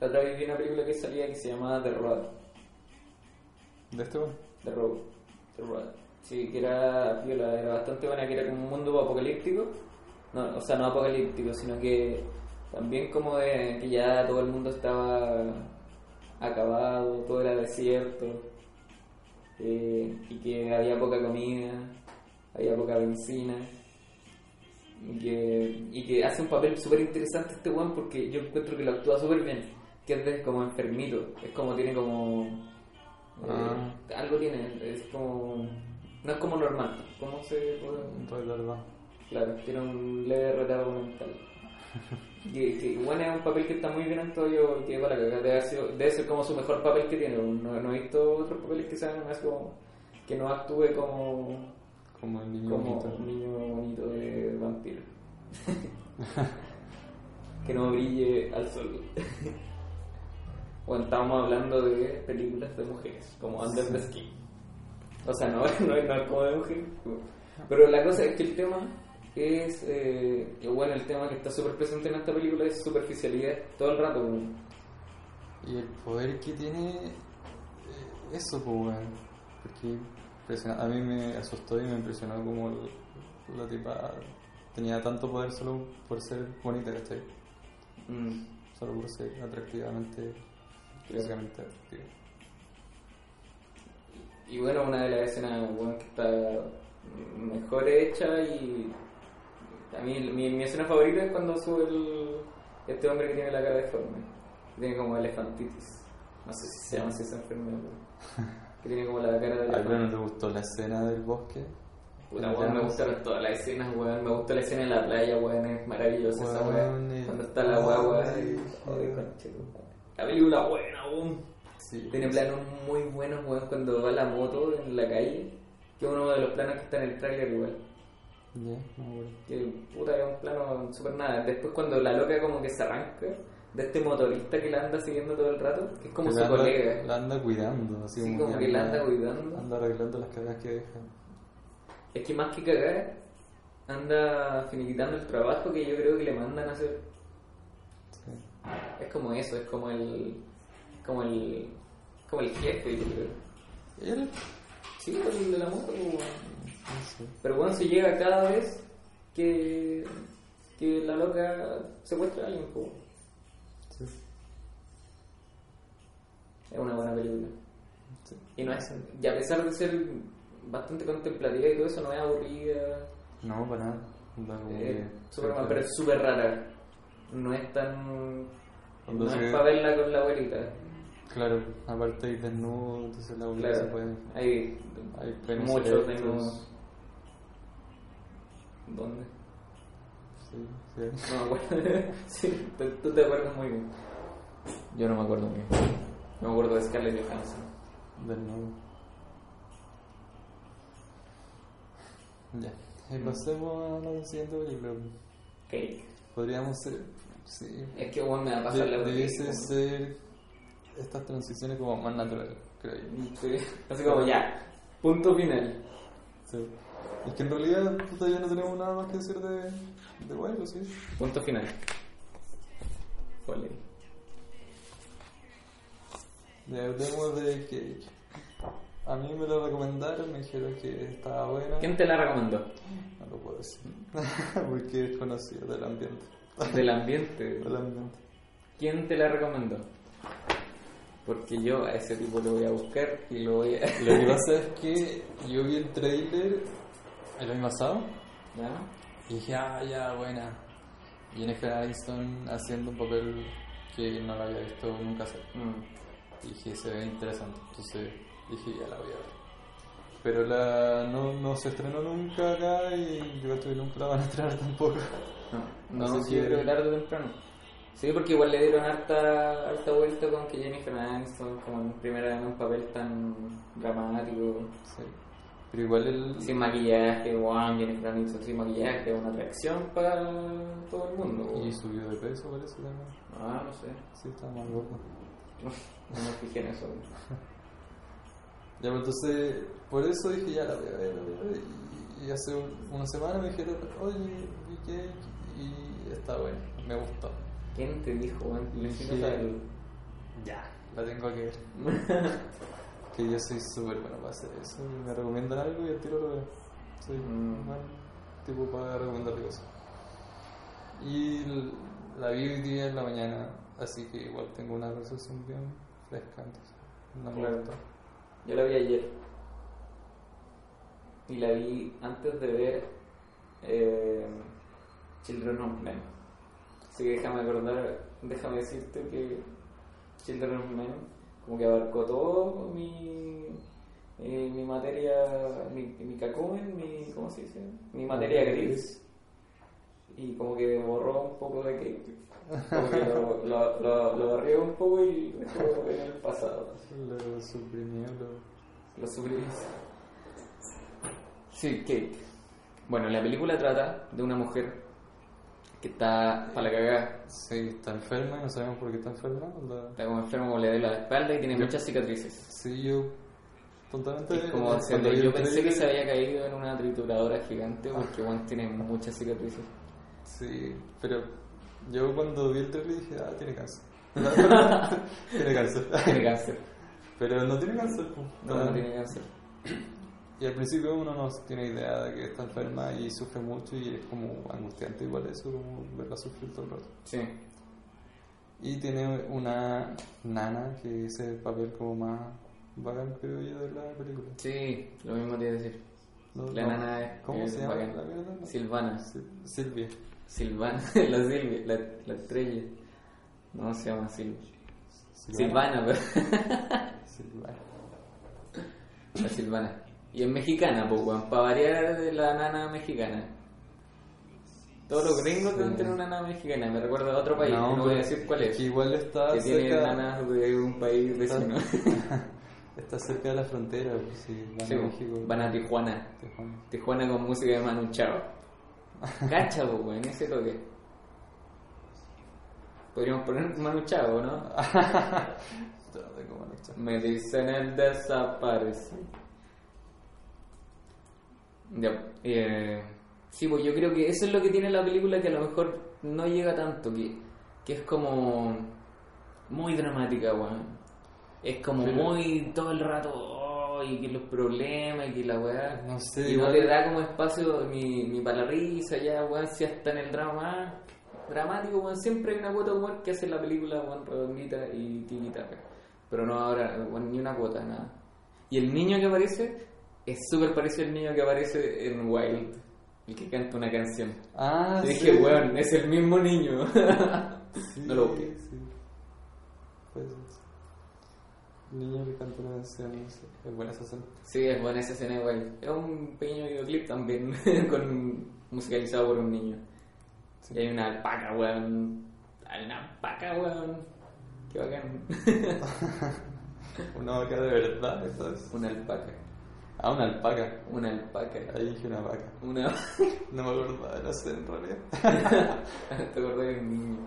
La otra vez vi una película que salía que se llamaba The Road. de este weón The Road. The Road. Sí, que era, era bastante buena, que era como un mundo apocalíptico. No, o sea, no apocalíptico, sino que también como de que ya todo el mundo estaba acabado, todo era desierto, eh, y que había poca comida, había poca benzina. Y que, y que hace un papel súper interesante este weón porque yo encuentro que lo actúa súper bien. Que es de como enfermito, es como tiene como. eh, Ah. Algo tiene, es como. No es como normal, ¿cómo se puede.? Claro, tiene un leve retardo mental. Y que bueno, es un papel que está muy bien actuado yo y que para cagar, debe, sido- debe ser como su mejor papel que tiene. No, no he visto otros papeles que sean más como. que no actúe como. como el niño como bonito. un niño bonito de vampiro. que no brille al sol. bueno, estábamos hablando de películas de mujeres, como Under the Skin. O sea, no, no, no es como de mujeres. Pero la cosa es que el tema es. Eh, que bueno, el tema que está súper presente en esta película es superficialidad todo el rato. y el poder que tiene eh, eso pues weón porque a mí me asustó y me impresionó como la tipa tenía tanto poder solo por ser bonita ¿cachai? Mm. solo por ser atractivamente físicamente atractiva Y bueno, una de las escenas bueno, que está mejor hecha y a mí mi, mi escena favorita es cuando sube el, este hombre que tiene la cara deforme. Tiene como elefantitis. No sé si se llama así esa enfermedad. pero- Que tiene como la cara de ¿A Albert no elefante. te gustó la escena del bosque? Puta, weón, me gustaron todas las escenas, weón. Me gusta la escena en la playa, weón. Es maravillosa esa Weón, weón. Cuando está la guagua. weón. weón. La película buena, weón. Sí. Tiene planos muy buenos, weón, cuando va la moto en la calle. Que es uno de los planos que está en el tráiler igual. Ya, no. Que puta es un plano super nada. Después cuando la loca como que se arranca de este motorista que la anda siguiendo todo el rato, que es como Que su la anda- colega. La anda cuidando, así Sí, como que la anda cuidando. Anda arreglando las cagas que deja. Es que más que cagar, anda finiquitando el trabajo que yo creo que le mandan a hacer. Sí. Es como eso, es como el. como el. como el jefe, yo creo. Él, Sí, el de la moto, weón. Pero bueno, se llega cada vez que, que la loca secuestra a alguien. Sí. es una buena película. Sí. Y no es, y a pesar de ser bastante contemplativa y todo eso, no es aburrida, No, para nada. Súper mal, pero es súper rara. No es tan. Cuando no se- es para verla con la abuelita. Claro, aparte hay desnudo, entonces la abuela se puede. hay, Hay muchos desnudos. ¿Dónde? Sí, sí. No me acuerdo. sí, tú, tú te acuerdas muy bien. Yo no me acuerdo muy bien. No me acuerdo de Scarlett Johansson. Desnudo. Ya. Y pasemos a la siguiente película. Cake. Podríamos ser. Sí. Es que bueno, me va a pasar la De- Debiese ser estas transiciones como más naturales, creo yo. Sí, Así como ya, punto final. Sí. Es que en realidad puta, ya no tenemos nada más que decir de, de sí. Punto final. Ole. Ya hablemos de Cake. A mí me lo recomendaron, me dijeron que estaba buena. ¿Quién te la recomendó? No lo puedo Boys. Porque es conocido del ambiente. Del ambiente. Del ambiente. ¿Quién te la recomendó? Porque yo a ese tipo lo voy a buscar y lo voy a... Lo que pasa es que yo vi el trailer el año pasado ¿Ya? y dije, ah, ya, buena. Jennifer Aniston haciendo un papel que no la había visto nunca hacer. Mm. Y dije, se ve interesante. Entonces dije, ya la voy a ver. Pero la, no, no se estrenó nunca acá y yo creo que nunca la van a estrenar tampoco. No, no, yo que- creo que tarde o temprano. Sí, porque igual le dieron harta, harta vuelta con que Jennifer Aniston como en primera en un papel tan dramático, Sí. Pero igual el... sin maquillaje, wow, Jennifer Aniston sin maquillaje, una atracción para todo el mundo. Y subió de peso parece también. Ah, no sé, Sí, está más gordo. no me fijé en eso. Ya, pues entonces, por eso dije, ya la voy a ver, la voy a ver. Y, y hace un- una semana me dijeron, oye, vi Cake y está bueno, me gustó. ¿Quién te dijo, saberlo. ya, la tengo que ver. que yo soy súper bueno para hacer eso. y Me recomiendan algo y el tiro lo veo. Soy Mm. mal tipo para recomendar cosas. Y la vi hoy día en la mañana, así que igual tengo una resolución bien fresca. Entonces, no me Claro. Yo la vi ayer. Y la vi antes de ver eh, Children of Men. Así que déjame acordar, déjame decirte que Children of Men como que abarcó todo mi, eh, mi materia, mi, mi cacumen, mi, ¿cómo se dice? Mi materia gris. Y como que borró un poco de Cake. Como que lo, lo, lo, lo barrió un poco y lo dejó en el pasado. Lo suprimió, lo... Lo suprimís. Sí, Kate. Bueno, la película trata de una mujer que está para la cagada. Sí, está enferma y no sabemos por qué está enferma. la- Está como enfermo, como le duele la espalda y tiene Yo- muchas cicatrices. Sí, yo totalmente... Es como se yo pensé que se había caído en una trituradora gigante porque Juan tiene muchas cicatrices. Sí, pero yo cuando vi el trailer dije, ah, tiene cáncer. tiene cáncer. Tiene cáncer. Pero no tiene cáncer. pues. No, no tiene cáncer. Y al principio uno no tiene idea de que está enferma y sufre mucho y es como angustiante igual eso, como verla sufrir todo el rato. Sí. Y tiene una nana que es el papel como más bacán creo yo de la película. Sí, lo mismo te iba a decir. No- La no. nana es- ¿Cómo se llama bacán. la. Silvana. Sil- Silvia. Silvana, la Silvia, la, la estrella. No se llama Silvia. Silvana, pero. Silvana. La Silvana. Y es mexicana, pues, weón. Para variar de la nana mexicana. Todos los gringos deben tener una nana mexicana. Me recuerda a otro país, que no voy a decir cuál es. que igual está Que tiene cerca, nanas de un país vecino. está cerca de la frontera, pues sí, van Sí, a pues, México. van a Tijuana. Tijuana. Tijuana con música de Manu Chao. Cacha, pues, weón, ese toque. Podríamos poner Manu Chao, ¿no? Me dicen el desaparece. Ya, eh, sí, pues yo creo que eso es lo que tiene la película que a lo mejor no llega tanto, que, que es como muy dramática, weón. Es como muy todo el rato, oh, y que los problemas, y que la weá. No sé, y no le da como espacio ni, ni para la risa, ya, weón, si hasta en el drama dramático, weón, siempre hay una cuota de humor que hace la película, weón, redondita y tiquitaca. Pero no ahora, weón, ni una cuota, nada. Y el niño que aparece es súper parecido al niño que aparece en Wild, el que canta una canción. Ah, Y sí. dije, weón, es el mismo niño. Sí, no lo busqué. Sí. Puede ser. Niño que canta una canción. Es buena esa escena. sí, es buena esa escena Wild. Es un pequeño videoclip también, con, musicalizado por un niño. Sí. Y hay una alpaca, weón. Hay una alpaca, weón. Qué bacán. Una vaca de verdad, entonces. una alpaca. Ah, una alpaca. Una alpaca. Ahí dije una vaca. Una. No me acordaba de la escena en realidad. Te acordás de un niño.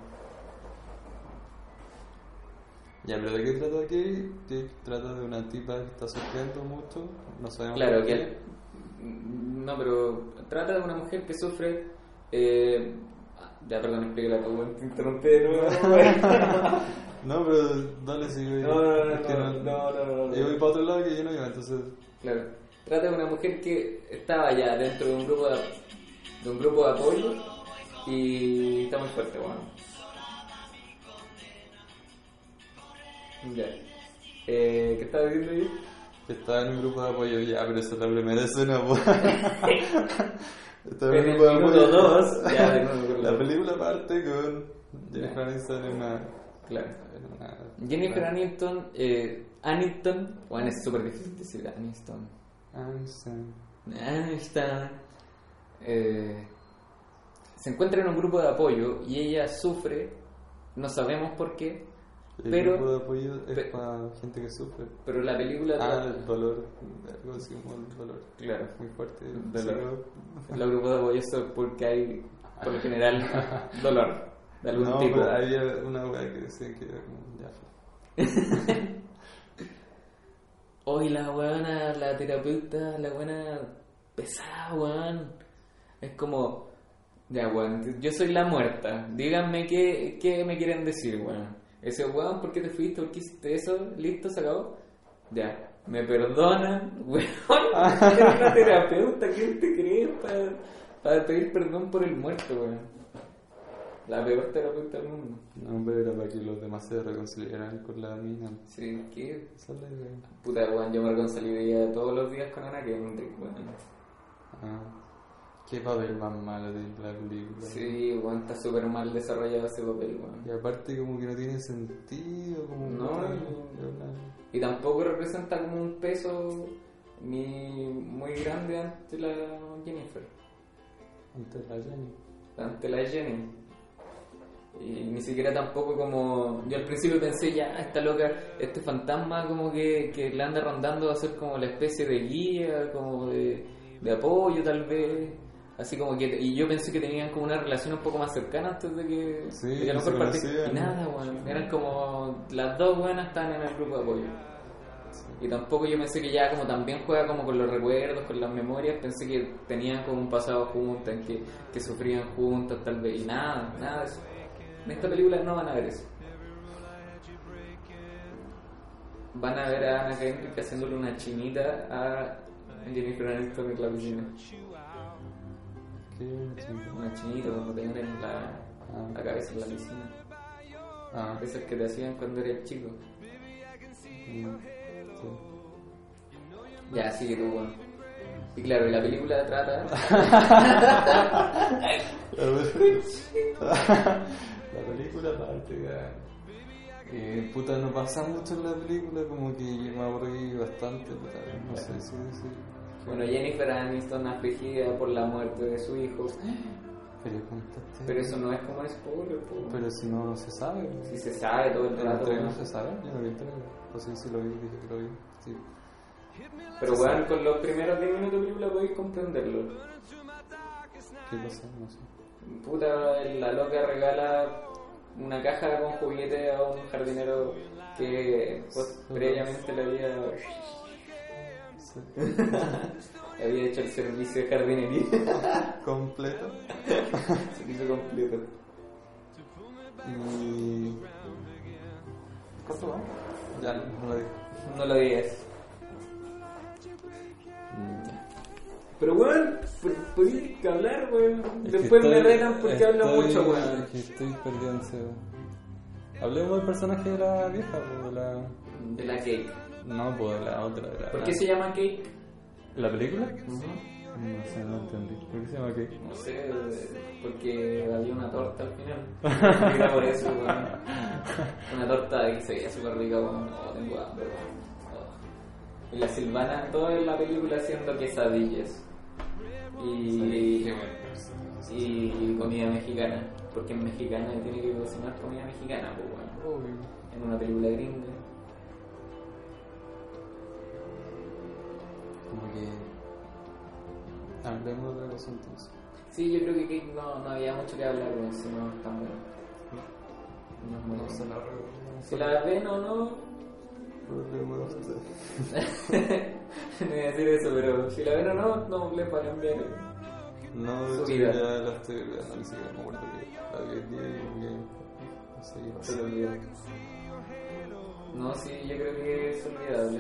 Ya, pero ¿de qué trata? Kate trata de una tipa que está sufriendo mucho. No sabemos Claro, que. qué. No, pero trata de una mujer que sufre. Eh... Ya, perdón, explícala tú. Te interrumpí de nuevo. No, pero dale, sigue. No, no, no, no, no, no, no, no. Yo voy para otro lado que yo no iba, entonces. Claro. Trata de una mujer que estaba ya dentro de un grupo de. de un grupo de apoyo y está muy fuerte, bueno. Ya. Eh, ¿Qué estaba diciendo yo? Que estaba en un grupo de apoyo ya, pero esa es la primera escena. Estaba En un grupo de apoyo. dos, ya de nuevo La la- película parte con Jennifer Aniston en una... Claro. en una- Jennifer Aniston, eh, Aniston, bueno, es súper difícil decir Aniston. Aniston. Aniston. Eh, se encuentra en un grupo de apoyo y ella sufre, no sabemos por qué, El Pero- grupo de apoyo es para gente que sufre. pero la película Ah, el dolor, algo así como el dolor. Claro. Muy fuerte. Dolor. Los grupos de apoyo son porque hay, por lo general, dolor de algún no, tipo. pero había una weá que decía que era como ya. Hoy la weona, la terapeuta, la buena pesada, weón. Es como, ya, weón, yo soy la muerta. Díganme qué, qué me quieren decir, weón. Ese weón, ¿por qué te fuiste? ¿Por qué hiciste eso? ¿Listo? ¿Se acabó? Ya, me perdonan, weón. Eres una terapeuta, ¿quién te crees para, para pedir perdón por el muerto, weón? La peor terapeuta del mundo. No, pero era para que los demás se reconciliaran con la mina. Sí, ¿qué? Esa es la idea. Puta, weón, yo me reconciliaría todos los días con Ana Kendrick, weón. Ah. Qué papel más malo de la película. Sí, weón, está súper mal desarrollado ese papel, weón. Y aparte como que no tiene sentido, como No, no. una- Y tampoco representa como un peso ni muy grande ante la Jennifer, Antes la Jenny. ante la Jenny. Y ni siquiera tampoco como... Yo al principio pensé, ya, esta loca, este fantasma como que, que le anda rondando va a ser como la especie de guía, como de, de apoyo tal vez. Así como que... Y yo pensé que tenían como una relación un poco más cercana antes de que... Sí, de que a lo mejor. Y nada, weón. Eran como... Las dos buenas estaban en el grupo de apoyo. Y tampoco yo pensé que ya como también juega como con los recuerdos, con las memorias, pensé que tenían como un pasado juntas, que, que sufrían juntas tal vez, y nada, nada de eso. En esta película no van a ver eso. Van a ver a Ana Kendrick haciéndole una chinita a Jennifer Aniston en la piscina. Una chinita cuando te en la, la cabeza en la piscina. Ah, Esas que te hacían cuando eras chico. mm, sí. Ya, sigue tú. Y claro, y la película trata... la película parte ya. Eh, puta, no pasa mucho en la película, como que yo me aburrí bastante, puta, no sé si decir. Bueno, Jennifer Aniston afligida por la muerte de su hijo. Pero. Pero eso no es como spoiler, po. Pero si no, se sabe. Si se sabe todo el ¿En el rato. trailer no se sabe? Yo no vi el trailer. O sí, sí lo vi, dije que lo vi. Sí. Pero bueno, con los primeros 10 minutos de película podéis comprenderlo. ¿Qué cosa? No sé. Puta, la loca regala una caja con juguete a un jardinero que pues, previamente le había, había hecho el servicio de jardinería. Completo. servicio completo. Y. ¿Cuánto va? Ya, no lo. No lo digas. Pero weón, podéis hablar, weón. Después me retan porque hablo mucho, weón. Estoy perdido. Hablemos del personaje de la vieja, de la. De la cake. No, pues de la otra. De la, ¿Por qué se llama cake? ¿La película? No sé, no entendí. ¿Por qué se llama Cake? No sé, porque había una torta al final. Era por eso, weón. Una torta que se veía súper rica, weón. Oh, tengo hambre, weón. Oh. Y la Silvana, todo en la película haciendo quesadillas. Y, y comida mexicana. Porque en mexicana tiene que cocinar comida mexicana, pues, weón. En una película gringa. Como que. Hablemos de cosa entonces. Sí, yo creo que no, no había mucho que hablar, weón, si no es tan bueno. No es muy No bueno. se la. Si la ven o no. No iba a decir eso, pero si la ven o no, no les va a cambiar. No, de Su hecho vida. ya la estoy siquiera me acuerdo que la vi el día y que. No sé qué pasó. No, sí, yo creo que es olvidable.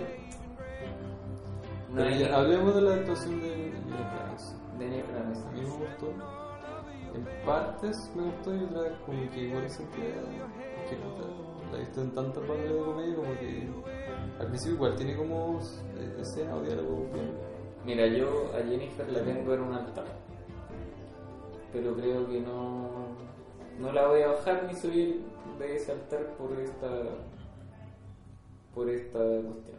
No hay- ya, hablemos de la actuación de Jennifer Aniston. De Jennifer A mí me gustó. En partes me gustó y otras como que igual sentía que puta, la he visto en tantas bandas de comedia como que al principio igual tiene como eh, escena o diálogo bien. Mira, yo a Jennifer la tengo en un altar. Pero creo que no, no la voy a bajar ni subir de ese altar por esta por esta cuestión.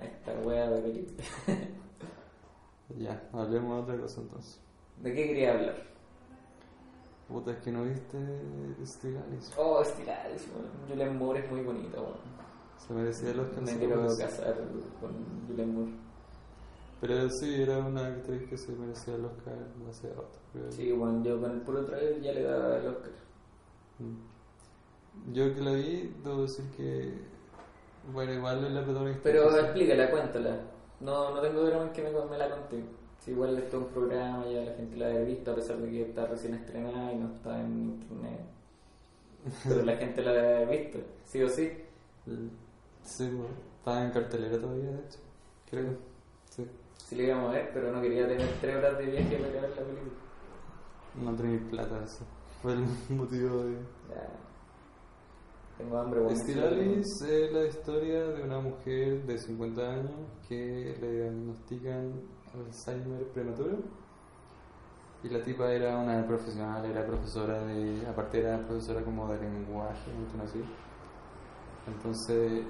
Esta wea de película. Ya, hablemos de otra cosa entonces. ¿De qué quería hablar? Puta, es que no viste Steel Alice. Oh, Estilares, Julian Moore es muy bonita, weón. Se merecía los Me que quiero casar con Julian Moore. Pero sí, era una actriz que se merecía el Oscar hace rato. creo. Sí, bueno, yo con el puro trailer ya le daba el Oscar. Mm. Yo que la vi, debo decir que. Bueno, igual es la protagonista. Pero explícala, cuéntala. No, no tengo drama en que me, me la conté. Si igual esto es un programa, ya la gente la ha visto a pesar de que está recién estrenada y no está en internet. Pero la gente la ha visto, sí o sí. Sí, bueno, estaba en cartelera todavía, de hecho. Creo. Sí. Sí le íbamos a ver, pero no quería tener tres horas de viaje para ir a ver la película. No tenía plata, eso. Fue el motivo de. Ya. Tengo hambre, bueno. Es la historia de una mujer de 50 años que le diagnostican Alzheimer prematuro. Y la tipa era una profesional, era profesora de. Aparte, era profesora como de lenguaje, así. Entonces,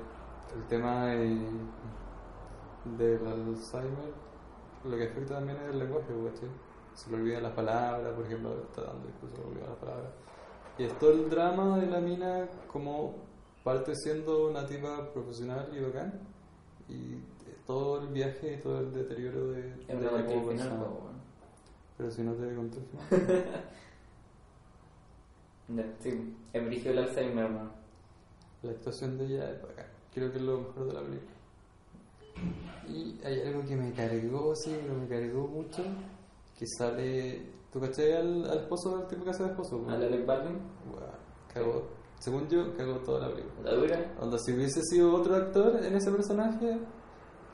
el tema de, del Alzheimer, lo que afecta también es el lenguaje, ¿cachai? Se le olvidan las palabras, por ejemplo, está dando discurso, se le olvidan las palabras. Y es todo el drama de la mina, como parte siendo una tipa profesional y bacán, y todo el viaje y todo el deterioro de, de parte como final, persona. pues, bueno. Pero si no te conté el final. Ya, Sí, es el Alzheimer, hermano. La actuación de ella es bacán. Creo que es lo mejor de la película. Y hay algo que me cargó, sí, pero me cargó mucho. Que sale. ¿Tú caché al, al esposo del tipo que hace de esposo? ¿Al Alec Baldwin? Cagó. Según yo, cagó toda la película. ¿La dura? Onda, si hubiese sido otro actor en ese personaje,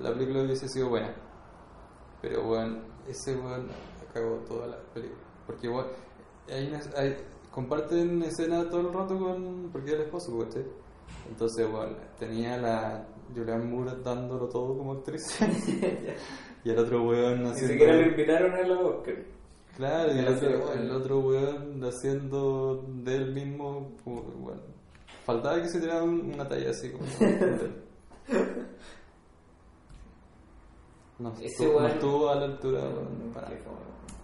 la película hubiese sido buena. Pero bueno, ese weón cagó toda la película. Porque bueno, hay una, hay- comparten escena todo el rato con. porque es el esposo, ¿cachai? Entonces, bueno, tenía la Julianne Moore dándolo todo como actriz. y el otro weón Ni haciendo. siquiera lo invitaron a la Oscar. Claro, y el otro, el otro weón haciendo de él mismo, bueno, faltaba que se tirara un- una talla así como. No, Ese no estuvo a la altura weón, para.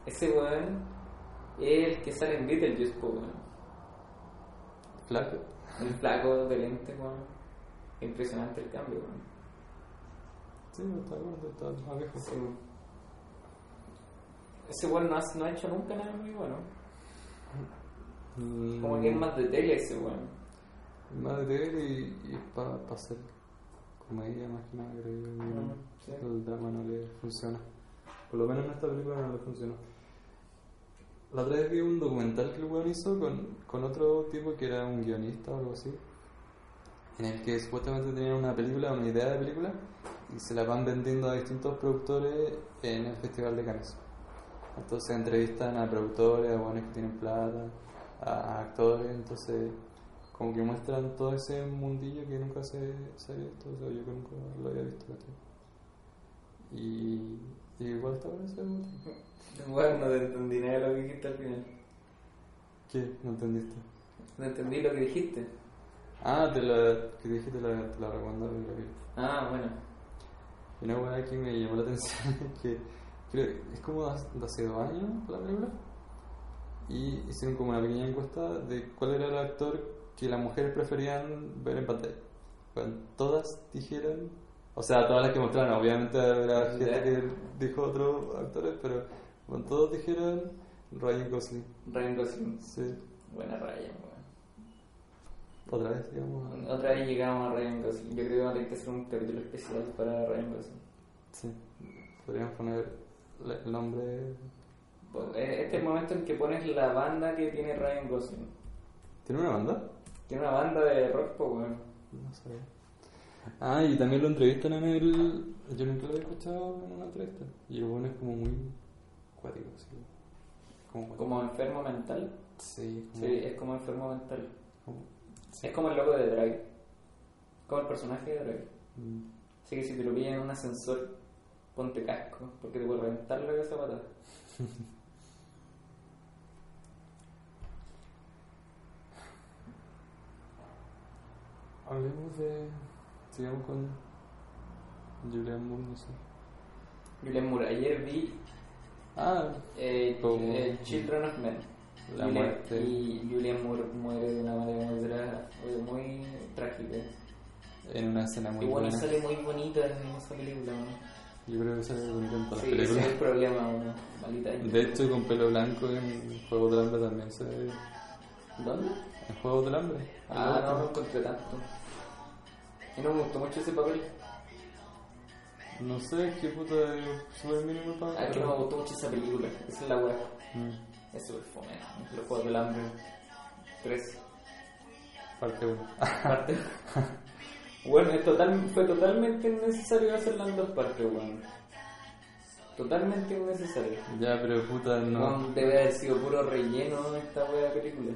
Ese weón es el que sale en Beetlejuice, weón. flaco. El flaco de lente, weón. Impresionante el cambio, weón. Sí, no está gordo, está más viejo. Sí. Ese weón no ha, no ha hecho nunca nada muy bueno. Mm, Como que es más de tele ese weón. más de tele y, y para hacer comedia más que nada, creo yo. El drama no le funciona. Por lo menos en esta película no le funcionó. La otra vez vi un documental que el weón hizo con, con otro tipo que era un guionista o algo así. En el que supuestamente tenían una película, una idea de película, y se la van vendiendo a distintos productores en el Festival de Cannes. Entonces entrevistan a productores, a buenos que tienen plata, a, actores, entonces como que muestran todo ese mundillo que nunca se, se había visto, o sea, yo nunca lo había visto. Y, y igual está bueno ese. Weón, no te entendí nada de lo que dijiste al final. ¿Qué? ¿No entendiste? No entendí lo que dijiste. Ah, te la, que dije te la, te la y la vi. Ah, bueno. Y una weá que me llamó la atención es que creo es como de hace dos años la película. Y hicieron como una pequeña encuesta de cuál era el actor que las mujeres preferían ver en pantalla. Bueno, todas dijeron, o sea, todas las que mostraron, obviamente habrá gente que dijo otros actores, pero bueno, todos dijeron Ryan Gosling. Ryan Gosling. Sí, Buena Ryan, weón. otra vez, digamos. Otra vez llegamos a Ryan Gosling. Yo creo que vamos a tener que hacer un capítulo especial para Ryan Gosling. Sí, podríamos poner el nombre. Pues, Este es el momento en que pones la banda que tiene Ryan Gosling. ¿Tiene una banda? Tiene una banda de rock, pues, weón. No sabía. Ah, y también lo entrevistan en el. Yo nunca lo había escuchado en una entrevista. Y el bueno es como muy Como, Como enfermo mental. Sí, como- Sí, es como enfermo mental. sí. Es como el loco de Drive. Como el personaje de Drive. Mm. Así que si te lo pillan en un ascensor, ponte casco, porque te puede reventar la cabeza patada. Hablemos de. Sigamos con. Julian Moore, no sé. Julian Moore, ayer vi Ah, eh, eh, Children of Men. La Julian- muerte. Y Julian Moore muere de una manera muy, muy, trágica. en una escena muy bueno, buena. sale muy bonita en esa película. ¿no? Yo creo que sale bonito en todas Sí, las ese es películas. el problema, ¿no? maldita. De hecho, con pelo blanco en Juegos del Hambre también se ve. ¿Dónde? En Juegos del Hambre. Ah, no, no encontré tanto. Y no me gustó mucho ese papel. No sé, qué puta súper mínimo para. Ah, que no me gustó mucho esa película. Esa es la weá. Mm, Es súper fome. Los Juegos del Hambre 3. parte 1. Parte. bueno, es total, fue totalmente innecesario hacerla en dos partes, weón. Totalmente innecesario. ya, pero puta, no. Debe haber sido puro relleno esta de película.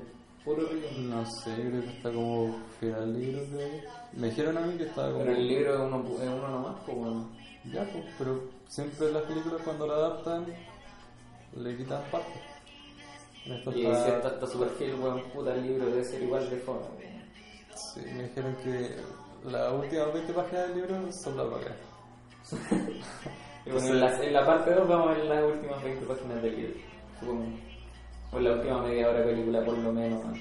No sé, creo que está como fiel al libro. creo. Me dijeron a mí que estaba como. Pero el libro es uno, es uno nomás, pues weón. Ya, pues, pero siempre las películas cuando la adaptan le quitan partes. Esto Y está- si esta está super fiel, weón, puta, el libro debe ser igual de weón. Sí, me dijeron que las últimas 20 páginas del libro son la vaca. Y bueno, en la, en la parte 2 vamos a ver las últimas 20 páginas del libro. Supongo. O la última media hora de película, por lo menos. ¿no?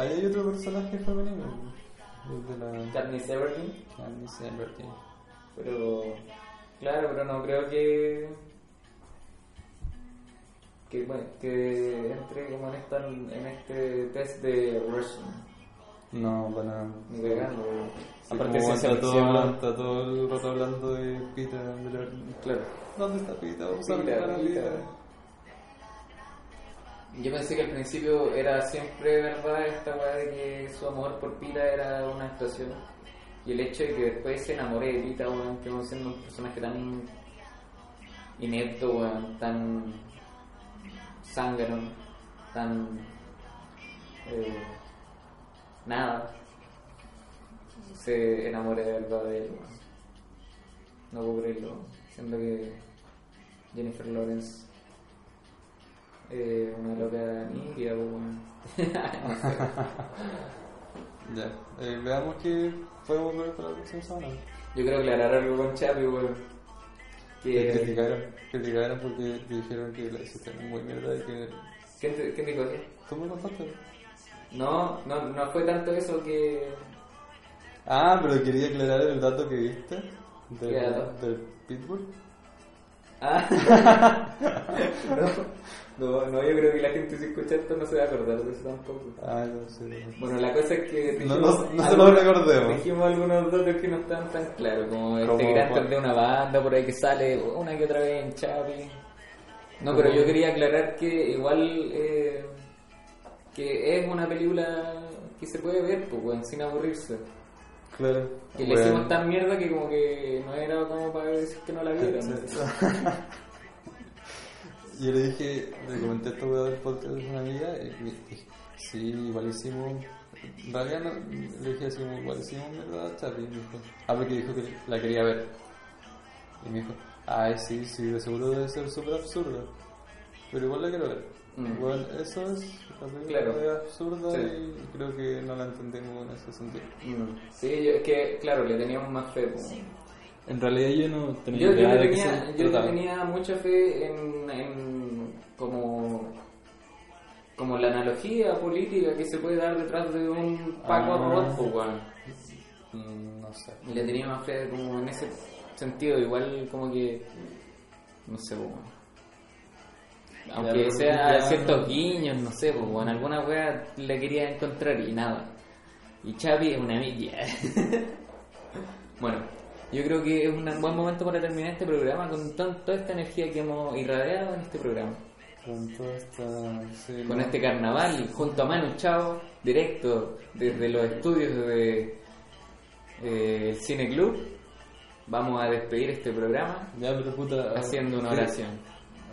Ahí hay otro personaje femenino. El de la Katniss Everdeen. Candice Everdeen. Pero. Claro, pero no creo que. Que, bueno, que entre como en, esta, en este test de Russian. No, para nada. Ni cagando. Sí, Aparte, ciencia está todo, está todo el rato hablando de Peter. de- Claro. ¿Dónde está Peter? Vamos a Peter, Yo pensé que al principio era siempre verdad esta weá de que su amor por Pita era una actuación. Y el hecho de que después se enamore de Pita, weón, que siendo un personaje tan inepto, weón, tan zángano, tan. eh, nada. Se enamore de verdad de él, weón. No puedo creerlo, siendo que Jennifer Lawrence eh, una loca india, pues. Ya, eh, veamos qué podemos ver para la próxima semana. Yo quiero aclarar algo con Chapi, weón. Que Que. criticaron, criticaron porque dijeron que la hiciste muy mierda y que. ¿Quién, te- quién dijo eso? ¿Tú me contaste? No, no, no fue tanto eso que. Ah, pero quería aclarar el dato que viste del, ¿Qué dato? del Pitbull. Ah, no, no, no, yo creo que la gente si escucha esto no se va a acordar de eso tampoco. Ah, no sé. Bueno, la cosa es que No, dijimos, no- no se lo recordemos. dijimos algunos datos que no están tan claros, como Como integrantes cuál. de una banda por ahí que sale una que otra vez en Chapi. No, pero yo quería aclarar que igual eh, que es una película que se puede ver, pues, sin aburrirse. Claro. Que le hicimos tan mierda que como que no era como para decir que no la vieran. Yo le dije, le comenté esto weá del podcast de una amiga y me dije, sí, igual hicimos. En realidad no, le dije así como, igual hicimos mierda Chapi. Y me dijo, ah, porque dijo que la quería ver. Y me dijo, ay, sí, sí, de seguro debe ser súper absurda. Pero igual la quiero ver. Mm. Bueno, eso es, la película Claro. absurda Sí. y creo que no la entendemos en ese sentido. Mm. Sí, yo, es que, claro, le teníamos más fe. pues. En realidad yo no tenía Yo, yo, idea le de tenía, se yo trataba. tenía mucha fe en, en como, como la analogía política que se puede dar detrás de un Paco Ah. robot, pues. Mm, No sé. Y le tenía más fe como en ese sentido, igual como que, no sé, pues, weón. Aunque sea ciertos guiños, no sé, pues, weón, alguna wea le quería encontrar y nada. Y Chapi es una milla. bueno, yo creo que es un buen momento para terminar este programa con toda esta energía que hemos irradiado en este programa. Con toda esta... sí, Con este carnaval, junto a Manu Chao, directo desde los estudios de eh, el Cine Club, vamos a despedir este programa Ya, pero puta... haciendo una ¿qué- oración.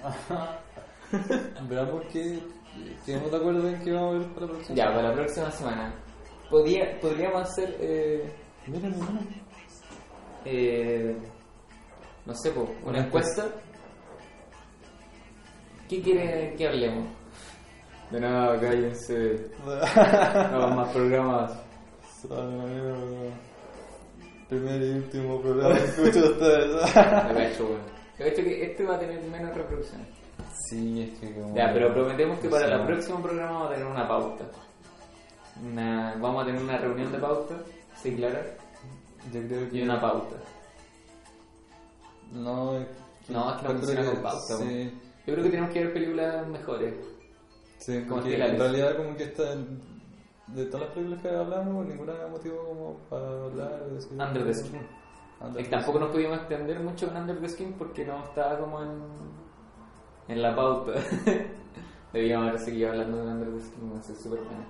Veamos que quedemos de acuerdo en que vamos a ver para la próxima. Ya, para la próxima semana. Podría, podríamos hacer, eh, Mira, mira. Eh, no sé, po, una encuesta. ¿Qué quiere que hablemos? De nada, cállense. No más programas. Primer y último programa que escucho de ustedes. Hecho que este va a tener menos reproducciones. Sí, es que como... Ya, pero prometemos que para Sí. el próximo programa vamos a tener una pauta. Una, vamos a tener una reunión de pauta, sí, claro, Yo creo que... y una pauta. No, es que... No, es que no funciona que- con pauta, Sí, Yo creo que tenemos que ver películas mejores. sí Como estilo en realidad como que está... De todas las películas que hablamos, ninguna motivo como para hablar, decir... Under the Skin. Under tampoco nos pudimos extender mucho con Under the Skin porque no estaba como en, en la pauta. Debíamos haber seguido hablando de Under the Skin, no sé, súper buena.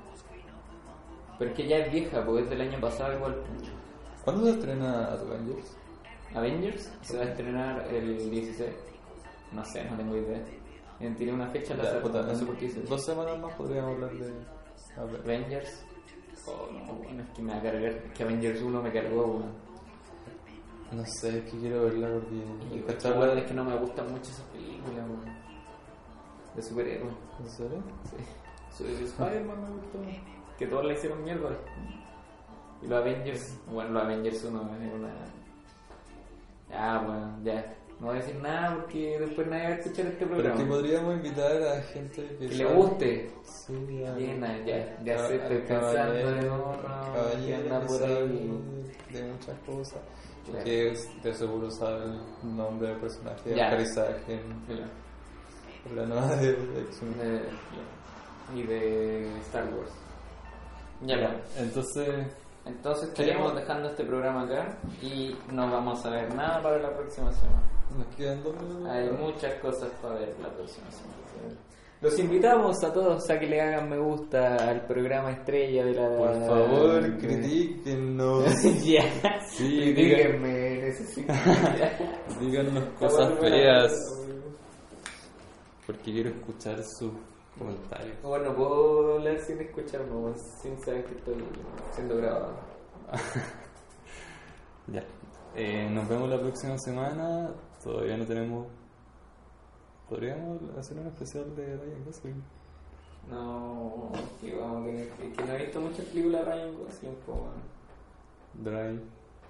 Pero es que ya es vieja, porque es del año pasado igual. ¿Cuándo se estrena Avengers? Avengers se va a estrenar el 16. No sé, no tengo idea. Eh, Tiene una fecha la puta, no sé por qué dice. Dos semanas más podríamos hablar de... Avengers. Oh, no, bueno, es que me va a cargar. Es que Avengers 1 me cargó, weón. No sé, es que quiero verla porque... Y ¿cachai? weón, es que no me gustan mucho esas películas, weón. De superhéroes. ¿En serio? Sí. Spider-Man me gustó. Que todos la hicieron mierda. Y los Avengers, bueno, los Avengers 1 es una. Ya, bueno, ya. No voy a decir nada porque después nadie va a escuchar este Pero programa. que podríamos invitar a gente que... Que le guste. Sí, ya. Bien, ya, ya Ca- sé, estoy pensando en otro caballero que anda por ahí. De muchas cosas. Claro. Que es- de seguro sabe el nombre del personaje de Ya. Oscar Isaac en la nueva de. De- y de Star Wars. Ya, bueno. Entonces, Entonces estaríamos dejando este programa acá y no vamos a ver nada para la próxima semana. nos quedan dos minutos. Hay muchas cosas para ver la próxima semana. Los invitamos a todos a que le hagan me gusta al programa estrella de la... Por favor, ya. Sí, díganme, necesito. Díganos cosas feas. Porque quiero escuchar sus comentarios. Bueno, puedo hablar sin escucharme, sin saber que estoy siendo grabado. Ya. Eh, nos vemos la próxima semana. Todavía no tenemos. Podríamos hacer un especial de Ryan Gosling. No, que vamos a tener que... que no he visto muchas películas de Ryan Gosling, po. Drive.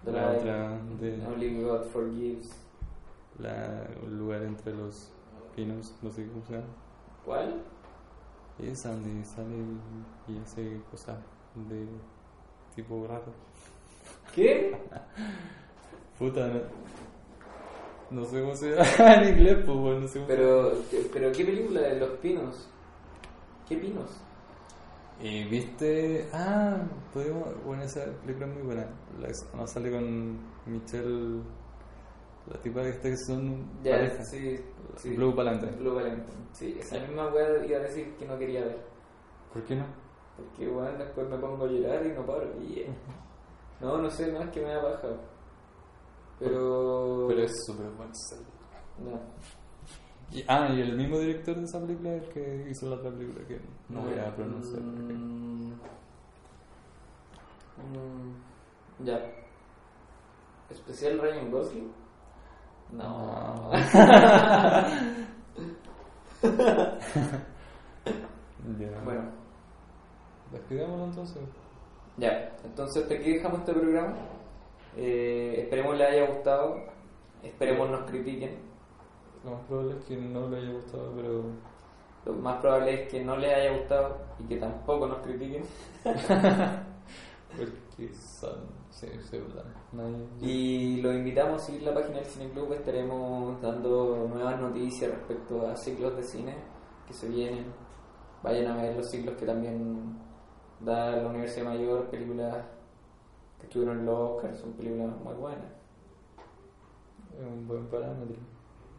Drive, La otra de Only God Forgives. la, un lugar entre los pinos, no sé cómo se llama. ¿Cuál? Esa donde sale y hace cosas de tipo raro. ¿Qué? Puta, no, no sé cómo se llama en inglés, pues bueno, no sé cómo se Pero, pero ¿qué película de los pinos? ¿Qué pinos? Y viste. Ah, podemos. Bueno, esa película es muy buena. La no sale con Michelle. La tipa de esta que son Ya, pareja. sí, sí. Blue Valentine. Blue Valentine. Sí, esa misma weá iba a decir que no quería ver. ¿Por qué no? Porque bueno, después me pongo a llorar y no paro. Y, eh, No, no sé, no es que me da baja. Pero. Pero es súper película. No. Y, ah, y el mismo director de esa película es el que hizo la otra película que no voy a pronunciar. Mm, mm, ya. ¿Especial Ryan Gosling? No. Ya. bueno, Despidámonos entonces. ya. Entonces, hasta aquí dejamos este programa. Eh, esperemos les haya gustado. Esperemos nos critiquen. Lo más probable es que no le haya gustado, pero. Lo más probable es que no les haya gustado y que tampoco nos critiquen. Porque son. Sí, sí, verdad. Nadie. Y los invitamos a seguir la página del Cine Club. Estaremos dando nuevas noticias respecto a ciclos de cine que se vienen. Vayan a ver los ciclos que también da la Universidad Mayor, películas que estuvieron en los Oscars, son películas muy buenas. Es un buen parámetro.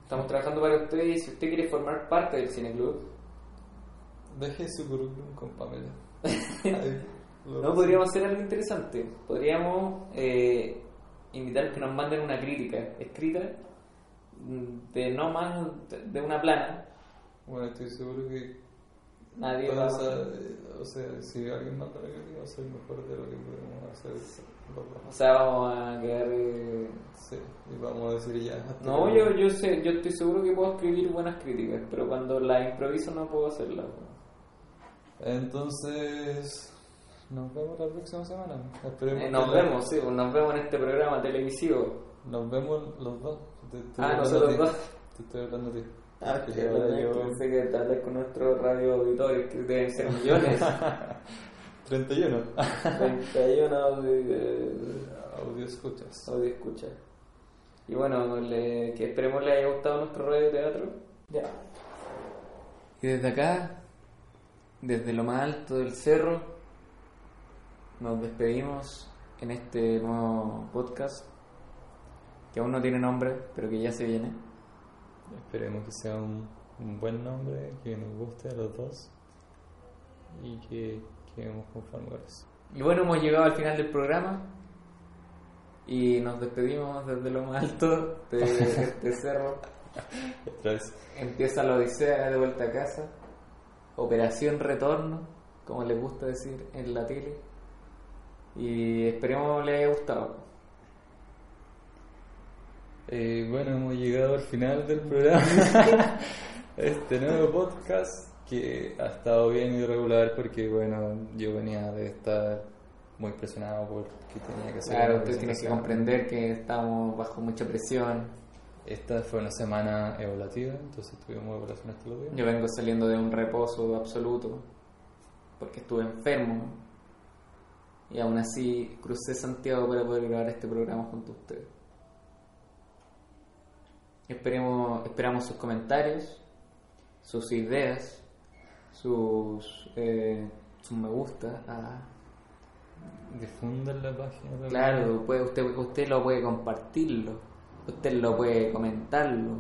Estamos trabajando para ustedes y si usted quiere formar parte del Cine Club, Deje su currículum con Pamela. No podríamos hacer algo interesante. Podríamos eh, invitar que nos manden una crítica escrita de no más de- una plana Bueno, estoy seguro que Nadie va esas- eh, o sea, si alguien manda la crítica va a ser mejor de lo que podemos hacer O sea, vamos a quedar... eh, Sí, y vamos a decir ya. No, yo, yo sé, yo estoy seguro que puedo escribir buenas críticas, pero cuando las improviso no puedo hacerlas. Entonces, nos vemos la próxima semana. Esperemos Eh, que nos la- vemos, sí, pues nos vemos en este programa televisivo. Nos vemos los dos. Te Ah, nosotros ti. dos. Te estoy hablando a ti. Ah, Que yo- pensé que con nuestros radio auditores, que deben ser millones. 31. 31 de Audio escuchas. audio escucha. Y bueno, le- que esperemos le haya gustado nuestro radio teatro. Ya. Y desde acá, desde lo más alto del cerro, nos despedimos en este nuevo podcast que aún no tiene nombre, pero que ya se viene. Esperemos que sea un, un buen nombre, que nos guste a los dos y que quedemos conformes con eso. Y bueno, hemos llegado al final del programa y nos despedimos desde lo más alto de este cerro. Empieza la odisea de vuelta a casa. Operación Retorno, como les gusta decir en la tele. Y esperemos les haya gustado. Eh, bueno, hemos llegado al final del programa. este nuevo podcast que ha estado bien irregular porque, bueno, yo venía de estar muy presionado porque tenía que hacer. Claro, una usted tiene que comprender que estamos bajo mucha presión. Esta fue una semana evaluativa, entonces tuvimos evaluaciones todos los días. Yo vengo saliendo de un reposo absoluto porque estuve enfermo. Y aún así crucé Santiago para poder grabar este programa junto a ustedes. Esperemos, esperamos sus comentarios, sus ideas, sus, eh, sus me gusta. ah, Difundan la página. Claro, puede, usted, usted lo puede compartirlo, usted lo puede comentarlo,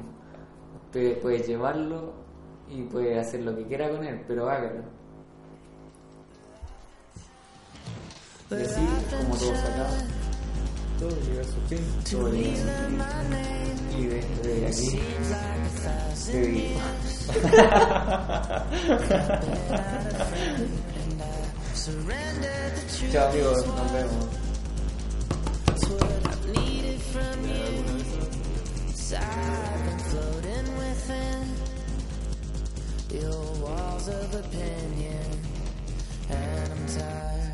usted puede llevarlo y puede hacer lo que quiera con él, pero hágalo. Y así, como todo se acaba, Todo llega a su fin. todo llega a su fin. Y desde aquí, te digo. Chao amigos, nos vemos. floating within your walls of opinion, and I'm tired.